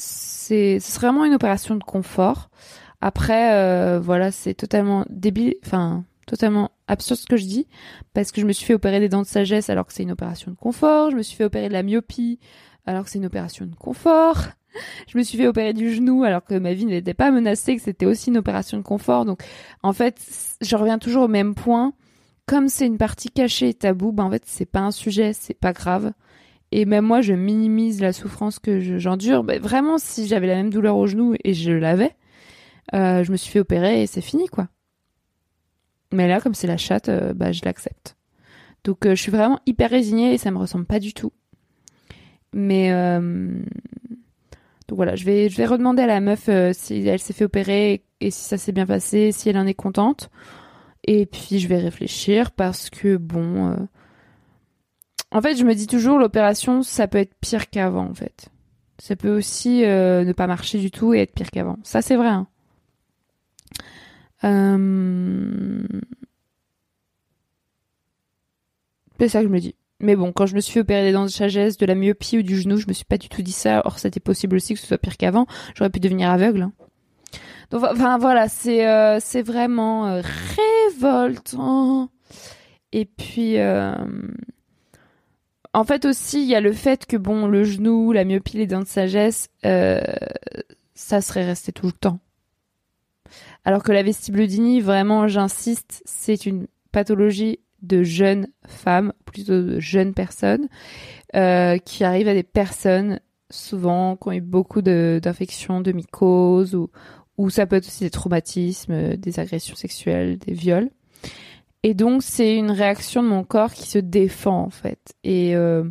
c'est vraiment une opération de confort. Après, euh, voilà, c'est totalement débile, enfin totalement absurde ce que je dis, parce que je me suis fait opérer des dents de sagesse alors que c'est une opération de confort. Je me suis fait opérer de la myopie alors que c'est une opération de confort. Je me suis fait opérer du genou alors que ma vie n'était pas menacée, que c'était aussi une opération de confort. Donc, en fait, je reviens toujours au même point. Comme c'est une partie cachée et tabou, ben en fait, c'est pas un sujet, c'est pas grave. Et même moi, je minimise la souffrance que j'endure. Bah, vraiment, si j'avais la même douleur au genou et je l'avais, euh, je me suis fait opérer et c'est fini, quoi. Mais là, comme c'est la chatte, euh, bah, je l'accepte. Donc, euh, je suis vraiment hyper résignée et ça me ressemble pas du tout. Mais donc voilà, je vais, je vais redemander à la meuf si elle s'est fait opérer et si ça s'est bien passé, si elle en est contente. Et puis, je vais réfléchir parce que bon en fait, je me dis toujours, l'opération, ça peut être pire qu'avant, en fait. Ça peut aussi euh, ne pas marcher du tout et être pire qu'avant. Ça, c'est vrai. Hein. Euh, c'est ça que je me dis. Mais bon, quand je me suis fait des dents de sagesse, de la myopie ou du genou, je me suis pas du tout dit ça. Or, c'était possible aussi que ce soit pire qu'avant. J'aurais pu devenir aveugle. Hein. Donc, enfin, voilà, c'est euh, c'est vraiment révoltant. Et puis, en fait aussi, il y a le fait que bon, le genou, la myopie, les dents de sagesse, euh, ça serait resté tout le temps. Alors que la vestibulodynie, vraiment, j'insiste, c'est une pathologie de jeunes femmes, plutôt de jeunes personnes, euh, qui arrive à des personnes souvent qui ont eu beaucoup d'infections, de, mycoses, ou, ou ça peut être aussi des traumatismes, des agressions sexuelles, des viols. Et donc c'est une réaction de mon corps qui se défend en fait. Et euh,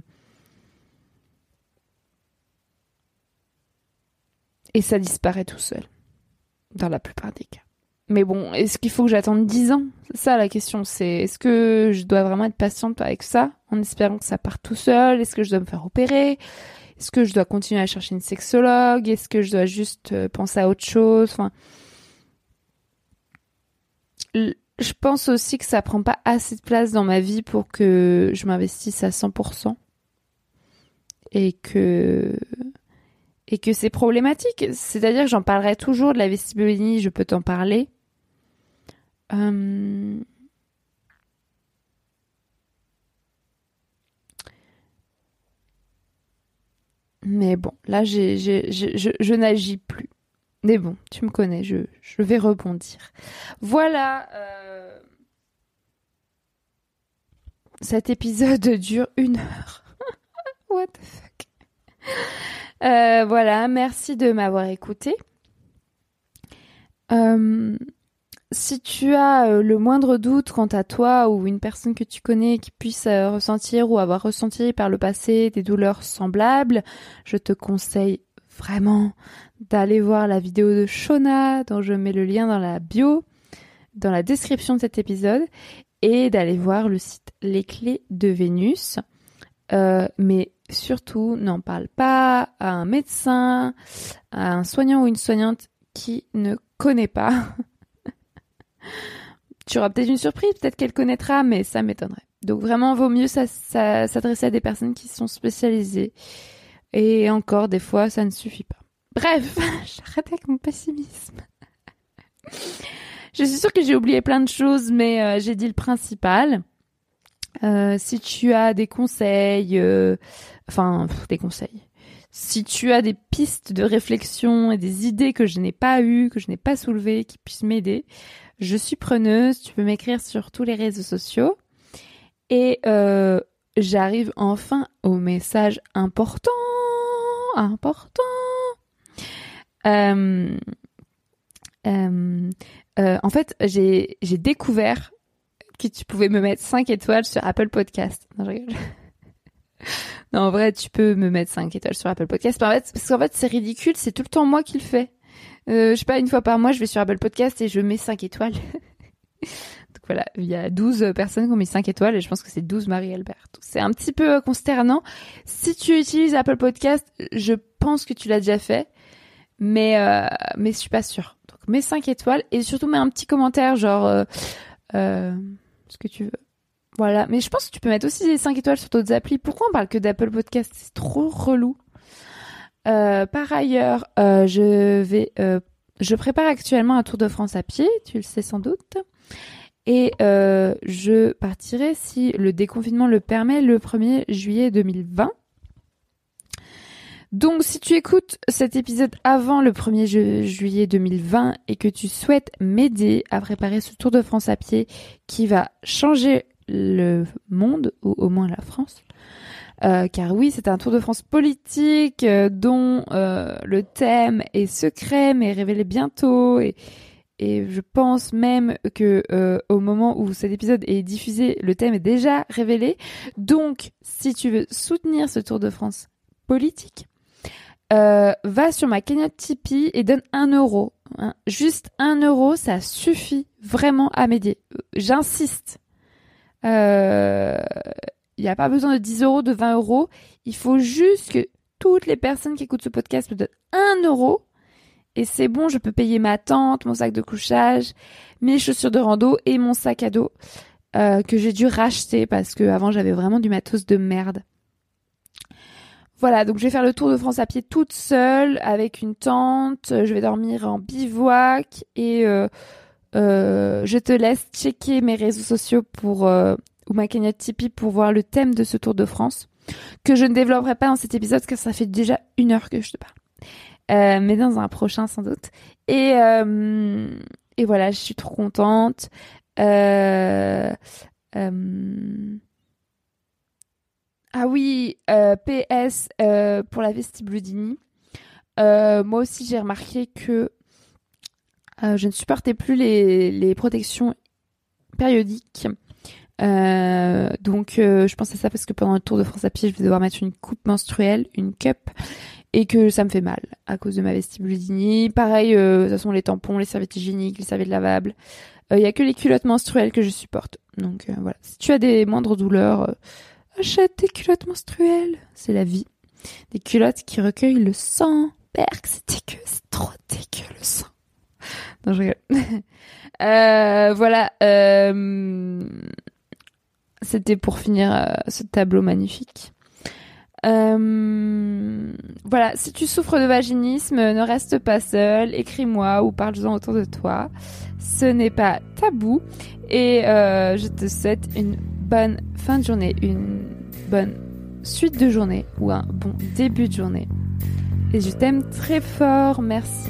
et ça disparaît tout seul dans la plupart des cas. Mais bon, est-ce qu'il faut que j'attende 10 ans? C'est ça la question, c'est est-ce que je dois vraiment être patiente avec ça en espérant que ça parte tout seul? Est-ce que je dois me faire opérer? Est-ce que je dois continuer à chercher une sexologue? Est-ce que je dois juste euh, penser à autre chose? Enfin je pense aussi que ça prend pas assez de place dans ma vie pour que je m'investisse à 100% et que et que c'est problématique. C'est-à-dire que j'en parlerai toujours de la je peux t'en parler. Euh, mais bon, là, je n'agis plus. Mais bon, tu me connais, je, vais rebondir. Voilà. Euh, cet épisode dure une heure. What the fuck? Euh, voilà, merci de m'avoir écouté. Euh, si tu as le moindre doute quant à toi ou une personne que tu connais qui puisse ressentir ou avoir ressenti par le passé des douleurs semblables, je te conseille vraiment d'aller voir la vidéo de Shona, dont je mets le lien dans la bio, dans la description de cet épisode, et d'aller voir le site Les Clés de Vénus. Euh, mais surtout, n'en parle pas à un médecin, à un soignant ou une soignante qui ne connaît pas. tu auras peut-être une surprise, peut-être qu'elle connaîtra, mais ça m'étonnerait. Donc vraiment, vaut mieux s'adresser à des personnes qui sont spécialisées. Et encore, des fois, ça ne suffit pas. Bref, j'arrête avec mon pessimisme. Je suis sûre que j'ai oublié plein de choses, mais euh, j'ai dit le principal. Euh, si tu as des conseils, euh, enfin des conseils. Si tu as des pistes de réflexion et des idées que je n'ai pas eues, que je n'ai pas soulevées, qui puissent m'aider, je suis preneuse. Tu peux m'écrire sur tous les réseaux sociaux. Et j'arrive enfin au message important, important. Euh, euh, euh, en fait, j'ai découvert que tu pouvais me mettre 5 étoiles sur Apple Podcast. Non, je rigole. non, en vrai, tu peux me mettre 5 étoiles sur Apple Podcast. Parce qu'en fait, c'est ridicule, c'est tout le temps moi qui le fais. Euh, je sais pas, une fois par mois, je vais sur Apple Podcast et je mets 5 étoiles. Donc voilà, il y a 12 personnes qui ont mis 5 étoiles et je pense que c'est 12 Marie-Albert. C'est un petit peu consternant. Si tu utilises Apple Podcast, je pense que tu l'as déjà fait mais euh, mais je suis pas sûre. Donc mets 5 étoiles et surtout mets un petit commentaire genre euh, euh, ce que tu veux. Voilà, mais je pense que tu peux mettre aussi des 5 étoiles sur d'autres applis. Pourquoi on parle que d'Apple Podcast C'est trop relou. Euh, par ailleurs, euh, je vais je prépare actuellement un Tour de France à pied, tu le sais sans doute. Et je partirai si le déconfinement le permet le 1er juillet 2020. Donc si tu écoutes cet épisode avant le 1er juillet 2020 et que tu souhaites m'aider à préparer ce Tour de France à pied qui va changer le monde, ou au moins la France, euh, car oui, c'est un Tour de France politique euh, dont euh, le thème est secret mais révélé bientôt et, et je pense même que au moment où cet épisode est diffusé, le thème est déjà révélé. Donc, si tu veux soutenir ce Tour de France politique, euh, va sur ma cagnotte Tipeee et donne un euro. Hein. Juste un euro, ça suffit vraiment à m'aider. J'insiste. Il euh, n'y a pas besoin de 10 euros, de 20 euros. Il faut juste que toutes les personnes qui écoutent ce podcast me donnent un euro. Et c'est bon, je peux payer ma tente, mon sac de couchage, mes chaussures de rando et mon sac à dos euh, que j'ai dû racheter parce que avant j'avais vraiment du matos de merde. Voilà, donc je vais faire le tour de France à pied toute seule avec une tente. Je vais dormir en bivouac et euh, euh, je te laisse checker mes réseaux sociaux pour euh, ou ma cagnotte Tipeee pour voir le thème de ce Tour de France que je ne développerai pas dans cet épisode car ça fait déjà une heure que je te parle, mais dans un prochain sans doute. Et et voilà, je suis trop contente. Euh, ah oui, euh, PS euh, pour la vestibulodynie. Euh, moi aussi, j'ai remarqué que je ne supportais plus les, protections périodiques. donc, je pense à ça parce que pendant le Tour de France à pied, je vais devoir mettre une coupe menstruelle, une cup, et que ça me fait mal à cause de ma vestibulodynie. Pareil, euh, ce sont les tampons, les serviettes hygiéniques, les serviettes lavables. Il y a que les culottes menstruelles que je supporte. Donc voilà, si tu as des moindres douleurs Achète des culottes menstruelles. C'est la vie. Des culottes qui recueillent le sang. Berk, c'est dégueu, c'est trop dégueu le sang. Non, je rigole. euh, voilà. Euh, C'était pour finir euh, ce tableau magnifique. Voilà, si tu souffres de vaginisme, ne reste pas seul, écris-moi ou parle-en autour de toi. Ce n'est pas tabou et je te souhaite une bonne fin de journée, bonne suite de journée ou un bon début de journée. Et je t'aime très fort, merci.